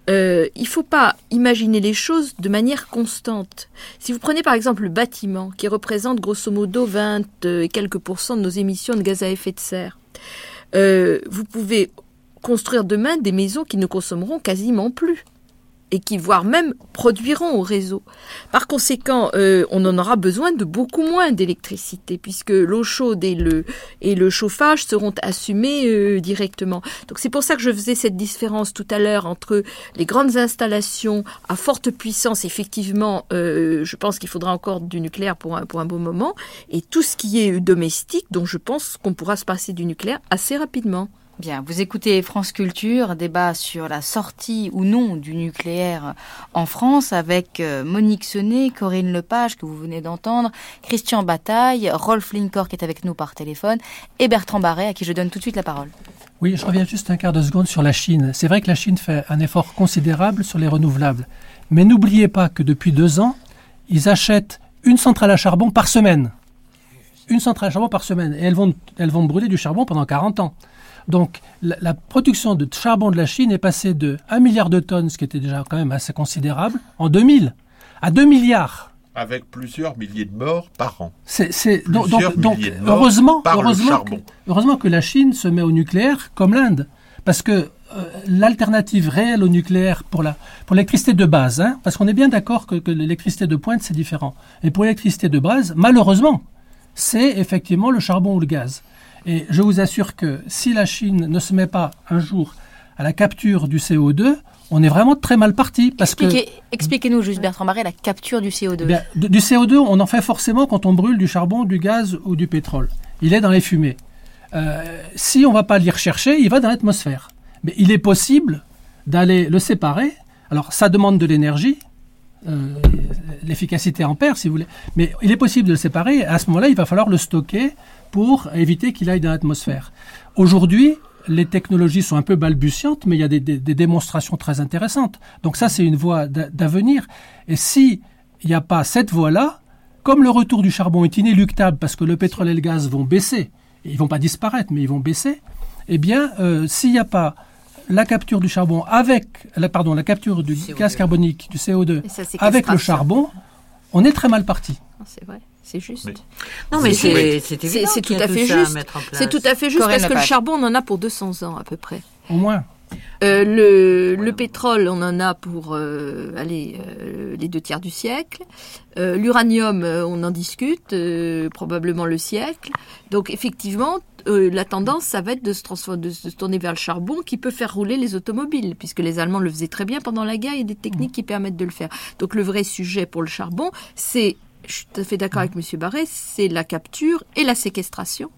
S2: euh, il ne faut pas imaginer les choses de manière constante. Si vous prenez par exemple le bâtiment, qui représente grosso modo 20 et quelques pourcents de nos émissions de gaz à effet de serre, euh, vous pouvez construire demain des maisons qui ne consommeront quasiment plus et qui voire même produiront au réseau. Par conséquent, euh, on en aura besoin de beaucoup moins d'électricité puisque l'eau chaude et le, chauffage seront assumés euh, directement. Donc c'est pour ça que je faisais cette différence tout à l'heure entre les grandes installations à forte puissance, effectivement, euh, je pense qu'il faudra encore du nucléaire pour un, pour un bon moment, et tout ce qui est domestique, dont je pense qu'on pourra se passer du nucléaire assez rapidement.
S1: Bien, vous écoutez France Culture, débat sur la sortie ou non du nucléaire en France avec euh, Monique Senet, Corinne Lepage que vous venez d'entendre, Christian Bataille, Rolf Linkor qui est avec nous par téléphone et Bertrand Barret à qui je donne tout de suite la parole.
S5: Oui, je reviens juste un quart de seconde sur la Chine. C'est vrai que la Chine fait un effort considérable sur les renouvelables. Mais n'oubliez pas que depuis deux ans, ils achètent une centrale à charbon par semaine. Une centrale à charbon par semaine. Et elles vont, elles vont brûler du charbon pendant 40 ans. Donc la, production de charbon de la Chine est passée de 1 milliard de tonnes, ce qui était déjà quand même assez considérable, en 2000, à 2 milliards.
S6: Avec plusieurs milliers de morts par an.
S5: C'est, donc, donc heureusement, heureusement, que, heureusement que la Chine se met au nucléaire comme l'Inde. Parce que euh, l'alternative réelle au nucléaire pour la pour l'électricité de base, hein, parce qu'on est bien d'accord que, que l'électricité de pointe c'est différent. Et pour l'électricité de base, malheureusement, c'est effectivement le charbon ou le gaz. Et je vous assure que si la Chine ne se met pas un jour à la capture du CO2, on est vraiment très mal parti. Parce
S1: Expliquez, que, expliquez-nous juste, Bertrand Marais, la capture du CO2.
S5: du CO2, on en fait forcément quand on brûle du charbon, du gaz ou du pétrole. Il est dans les fumées. Euh, si on ne va pas l'y rechercher, il va dans l'atmosphère. Mais il est possible d'aller le séparer. Alors, ça demande de l'énergie, euh, l'efficacité ampère, si vous voulez. Mais il est possible de le séparer. À ce moment-là, il va falloir le stocker pour éviter qu'il aille dans l'atmosphère. Aujourd'hui, les technologies sont un peu balbutiantes, mais il y a des, démonstrations très intéressantes. Donc ça, c'est une voie d'avenir. Et si il n'y a pas cette voie-là, comme le retour du charbon est inéluctable parce que le pétrole et le gaz vont baisser, ils vont pas disparaître, mais ils vont baisser, eh bien, euh, s'il n'y a pas la capture du charbon avec, la, pardon, la capture du gaz carbonique, du CO2, avec le charbon, on est très mal parti.
S2: C'est vrai. C'est juste.
S3: Non, mais c'est
S2: tout, à fait juste. C'est tout à fait juste parce que le charbon, on en a pour 200 ans à peu près.
S5: Au moins.
S2: Euh, le, le, pétrole, on en a pour euh, allez, euh, les deux tiers du siècle. L'uranium, on en discute, probablement le siècle. Donc effectivement, la tendance, ça va être de se, transformer, de se tourner vers le charbon qui peut faire rouler les automobiles, puisque les Allemands le faisaient très bien pendant la guerre, il y a des techniques qui permettent de le faire. Donc le vrai sujet pour le charbon, c'est je suis tout à fait d'accord avec M. Barret, c'est la capture et la séquestration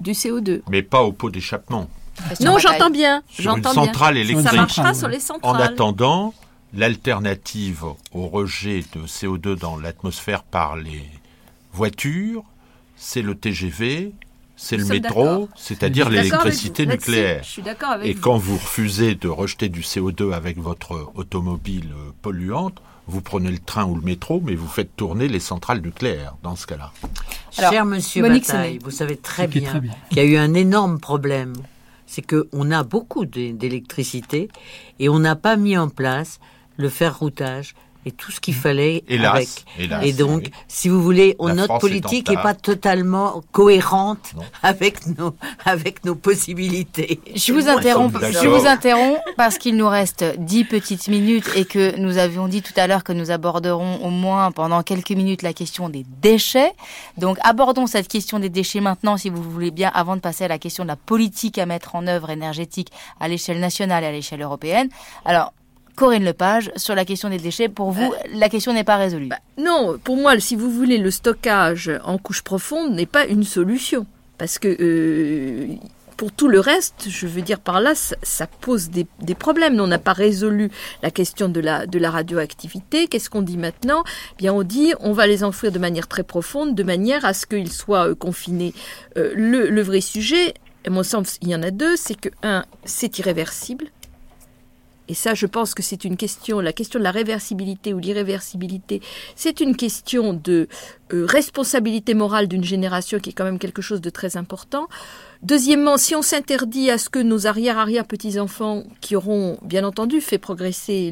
S2: du CO2.
S6: Mais pas au pot d'échappement.
S2: Non, j'entends bien.
S6: Sur une centrale électrique.
S2: Ça marchera sur les centrales.
S6: En attendant, l'alternative au rejet de CO2 dans l'atmosphère par les voitures, c'est le TGV, c'est le métro, c'est-à-dire l'électricité nucléaire. Et quand vous refusez de rejeter du CO2 avec votre automobile polluante, vous prenez le train ou le métro, mais vous faites tourner les centrales nucléaires dans ce cas-là.
S3: Cher monsieur Bataille, vous savez très bien, qu'il y a eu un énorme problème. C'est qu'on a beaucoup d'électricité et on n'a pas mis en place le fer routage et tout ce qu'il fallait
S6: hélas,
S3: avec. et donc, si vous voulez, notre politique n'est pas totalement cohérente avec nos avec nos possibilités.
S1: Je vous interromps, je vous interromps parce qu'il nous reste dix petites minutes et que nous avions dit tout à l'heure que nous aborderons au moins pendant quelques minutes la question des déchets. Donc, abordons cette question des déchets maintenant, si vous voulez bien, avant de passer à la question de la politique à mettre en œuvre énergétique à l'échelle nationale et à l'échelle européenne. Alors, Corinne Lepage, sur la question des déchets, pour vous, euh, la question n'est pas résolue. Bah,
S2: non, pour moi, si vous voulez, le stockage en couche profonde n'est pas une solution. Parce que euh, pour tout le reste, je veux dire par là, ça, pose des, problèmes. On n'a pas résolu la question de la, de la radioactivité. Qu'est-ce qu'on dit maintenant? Eh Bien, on dit on va les enfouir de manière très profonde, de manière à ce qu'ils soient euh, confinés. le, le vrai sujet, à mon sens, il y en a deux, c'est que, un, c'est irréversible et ça, je pense que c'est une question, la question de la réversibilité ou l'irréversibilité, c'est une question de euh, responsabilité morale d'une génération qui est quand même quelque chose de très important. Deuxièmement, si on s'interdit à ce que nos arrière-arrière-petits-enfants, qui auront bien entendu fait progresser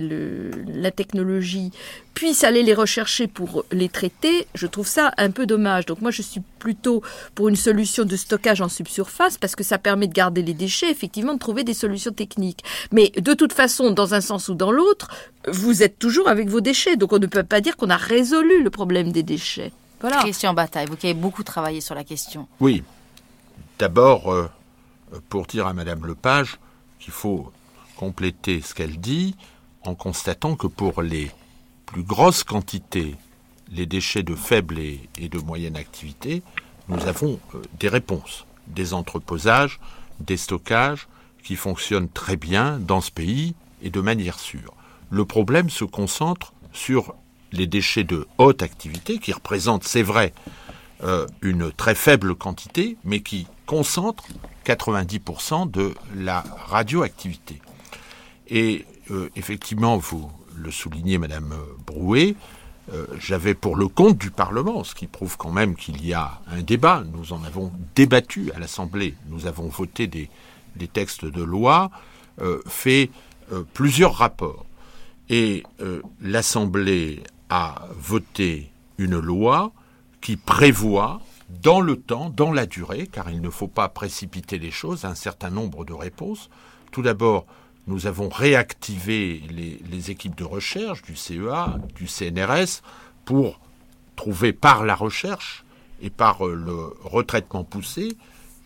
S2: la technologie, puissent aller les rechercher pour les traiter, je trouve ça un peu dommage. Donc moi, je suis plutôt pour une solution de stockage en subsurface, parce que ça permet de garder les déchets, effectivement, de trouver des solutions techniques. Mais de toute façon, dans un sens ou dans l'autre, vous êtes toujours avec vos déchets. Donc on ne peut pas dire qu'on a résolu le problème des déchets.
S1: Voilà. Christian Bataille, vous qui avez beaucoup travaillé sur la question.
S6: Oui, D'abord, euh, pour dire à Madame Lepage qu'il faut compléter ce qu'elle dit en constatant que pour les plus grosses quantités, les déchets de faible et, de moyenne activité, nous avons euh, des réponses, des entreposages, des stockages qui fonctionnent très bien dans ce pays et de manière sûre. Le problème se concentre sur les déchets de haute activité qui représentent, c'est vrai, euh, une très faible quantité, mais qui concentre 90% de la radioactivité. Et euh, effectivement, vous le soulignez, Madame Brouet, euh, j'avais pour le compte du Parlement, ce qui prouve quand même qu'il y a un débat. Nous en avons débattu à l'Assemblée, nous avons voté des, textes de loi, fait plusieurs rapports. Et l'Assemblée a voté une loi qui prévoit dans le temps, dans la durée, car il ne faut pas précipiter les choses, un certain nombre de réponses. Tout d'abord, nous avons réactivé les, équipes de recherche du CEA, du CNRS, pour trouver par la recherche et par euh, le retraitement poussé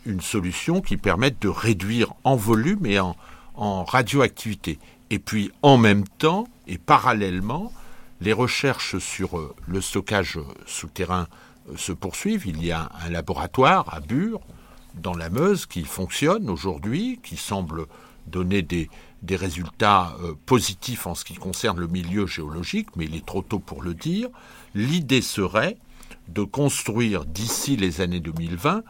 S6: une solution qui permette de réduire en volume et en radioactivité. Et puis en même temps et parallèlement, les recherches sur euh, le stockage souterrain euh, se poursuivent. Il y a un laboratoire à Bure, dans la Meuse, qui fonctionne aujourd'hui, qui semble donner des, résultats euh, positifs en ce qui concerne le milieu géologique, mais il est trop tôt pour le dire. L'idée serait de construire d'ici les années 2020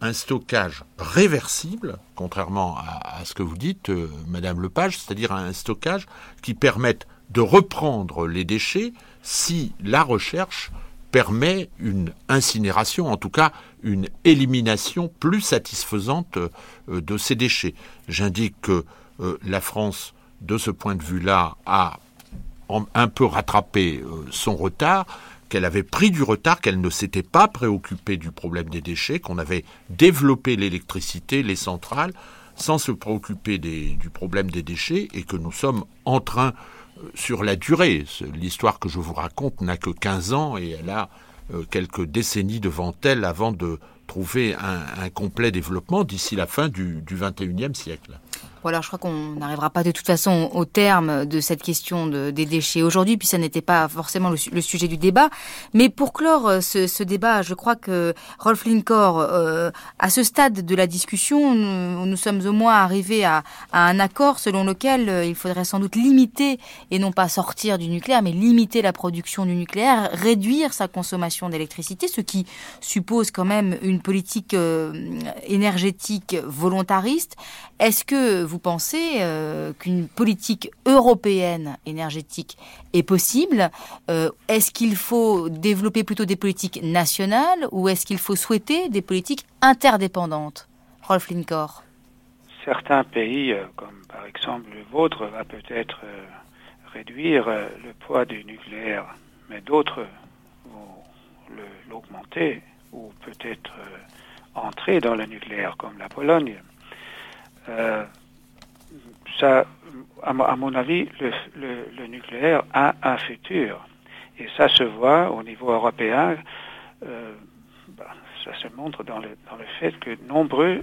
S6: un stockage réversible, contrairement à, ce que vous dites, Madame Lepage, c'est-à-dire un stockage qui permette de reprendre les déchets si la recherche permet une incinération, en tout cas une élimination plus satisfaisante euh, de ces déchets. J'indique que euh, la France, de ce point de vue-là, a un peu rattrapé euh, son retard, qu'elle avait pris du retard, qu'elle ne s'était pas préoccupée du problème des déchets, qu'on avait développé l'électricité, les centrales, sans se préoccuper du problème des déchets, et que nous sommes en train sur la durée. L'histoire que je vous raconte n'a que 15 ans et elle a euh, quelques décennies devant elle avant de trouver un, complet développement d'ici la fin du, du 21e siècle.
S1: Voilà, je crois qu'on n'arrivera pas de toute façon au terme de cette question de, des déchets aujourd'hui, puis ça n'était pas forcément le, sujet du débat. Mais pour clore euh, ce, débat, je crois que Rolf Lincor, euh, à ce stade de la discussion, nous, sommes au moins arrivés à, à, un accord selon lequel euh, il faudrait sans doute limiter, et non pas sortir du nucléaire, mais limiter la production du nucléaire, réduire sa consommation d'électricité, ce qui suppose quand même une politique énergétique volontariste. Est-ce que vous pensez euh, qu'une politique européenne énergétique est possible euh, Est-ce qu'il faut développer plutôt des politiques nationales ou est-ce qu'il faut souhaiter des politiques interdépendantes? Rolf Lincor
S4: Certains pays, euh, comme par exemple le vôtre, va peut-être réduire le poids du nucléaire, mais d'autres vont l'augmenter ou peut-être entrer dans le nucléaire, comme la Pologne. Ça, à, mon avis, le, nucléaire a un futur. Et ça se voit au niveau européen. Bah, ça se montre dans le, dans le fait que nombreux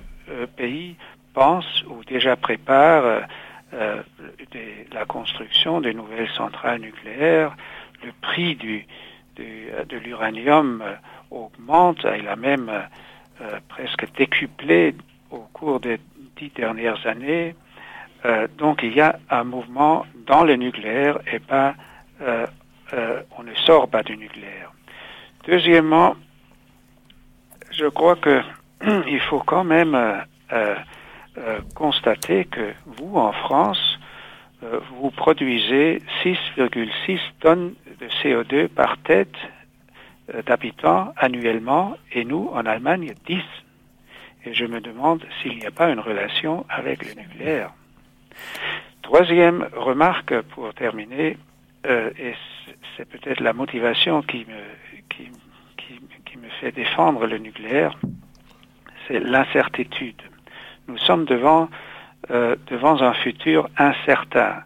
S4: pays pensent ou déjà préparent euh, la construction de nouvelles centrales nucléaires, le prix du, euh, de l'uranium euh, augmente, il a même presque décuplé au cours des dix dernières années. donc il y a un mouvement dans le nucléaire et pas on ne sort pas du nucléaire. Deuxièmement, je crois que il faut quand même euh, constater que vous, en France, euh, vous produisez 6,6 tonnes de CO2 par tête euh, d'habitants annuellement et nous, en Allemagne, 10. Et je me demande s'il n'y a pas une relation avec le nucléaire. Troisième remarque pour terminer, et c'est peut-être la motivation qui me, qui, qui me fait défendre le nucléaire, c'est l'incertitude. Nous sommes devant, euh, devant un futur incertain.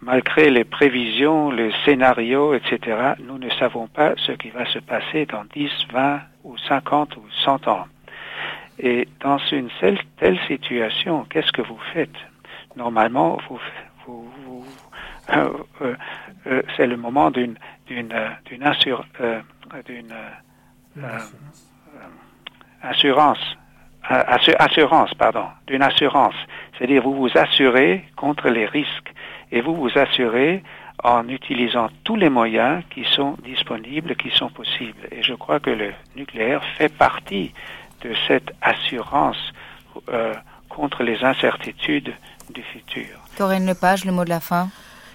S4: Malgré les prévisions, les scénarios, etc., nous ne savons pas ce qui va se passer dans 10, 20 ou 50 ou 100 ans. Et dans une telle, situation, qu'est-ce que vous faites? Normalement, vous, vous, euh, euh, c'est le moment d'une d'une d'une d'une assurance assurance, pardon, d'une assurance. C'est-à-dire vous vous assurez contre les risques et vous vous assurez en utilisant tous les moyens qui sont disponibles, qui sont possibles. Et je crois que le nucléaire fait partie de cette assurance euh, contre les incertitudes du futur.
S1: Corinne Lepage, le mot de la fin.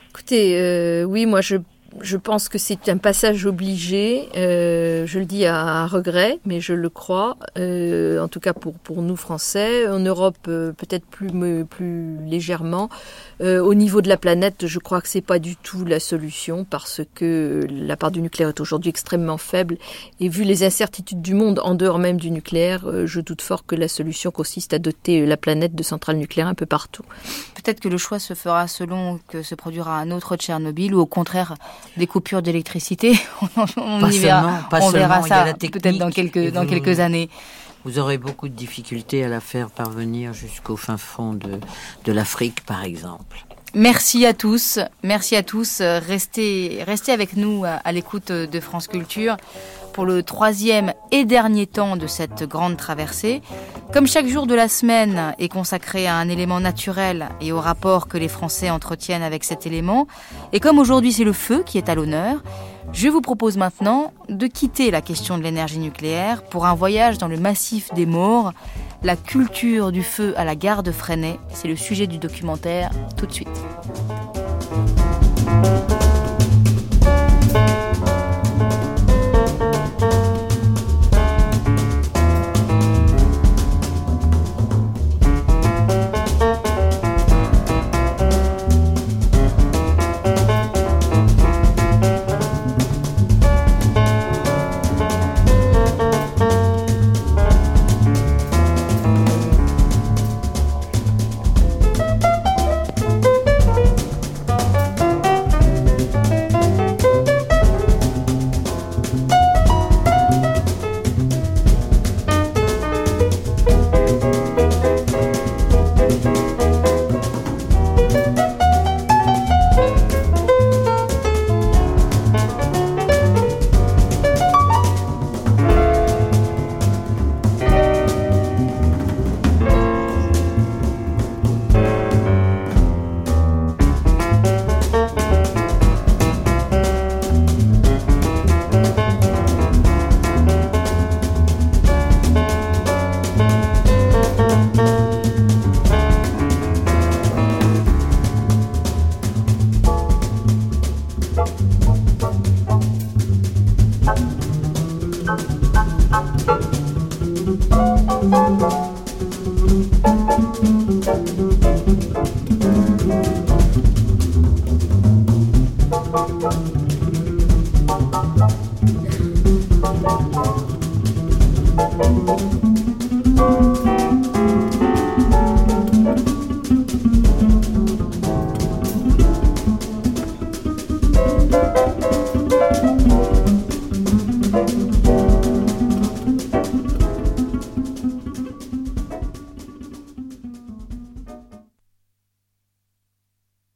S2: Écoutez, euh, oui, moi je je pense que c'est un passage obligé. Euh, je le dis à, regret, mais je le crois. Euh, en tout cas pour, pour nous Français, en Europe euh, peut-être plus plus légèrement. au niveau de la planète, je crois que c'est pas du tout la solution parce que la part du nucléaire est aujourd'hui extrêmement faible. Et vu les incertitudes du monde en dehors même du nucléaire, je doute fort que la solution consiste à doter la planète de centrales nucléaires un peu partout.
S1: Peut-être que le choix se fera selon que se produira un autre Tchernobyl ou au contraire des coupures d'électricité. on, y verra, on verra ça peut-être dans quelques, dans quelques années.
S3: Vous aurez beaucoup de difficultés à la faire parvenir jusqu'au fin fond de, de l'Afrique, par exemple.
S1: Merci à tous, merci à tous. Restez, restez avec nous à l'écoute de France Culture pour le troisième et dernier temps de cette grande traversée. Comme chaque jour de la semaine est consacré à un élément naturel et au rapport que les Français entretiennent avec cet élément, et comme aujourd'hui c'est le feu qui est à l'honneur, je vous propose maintenant de quitter la question de l'énergie nucléaire pour un voyage dans le massif des morts, la culture du feu à la gare de Freinet. C'est le sujet du documentaire tout de suite.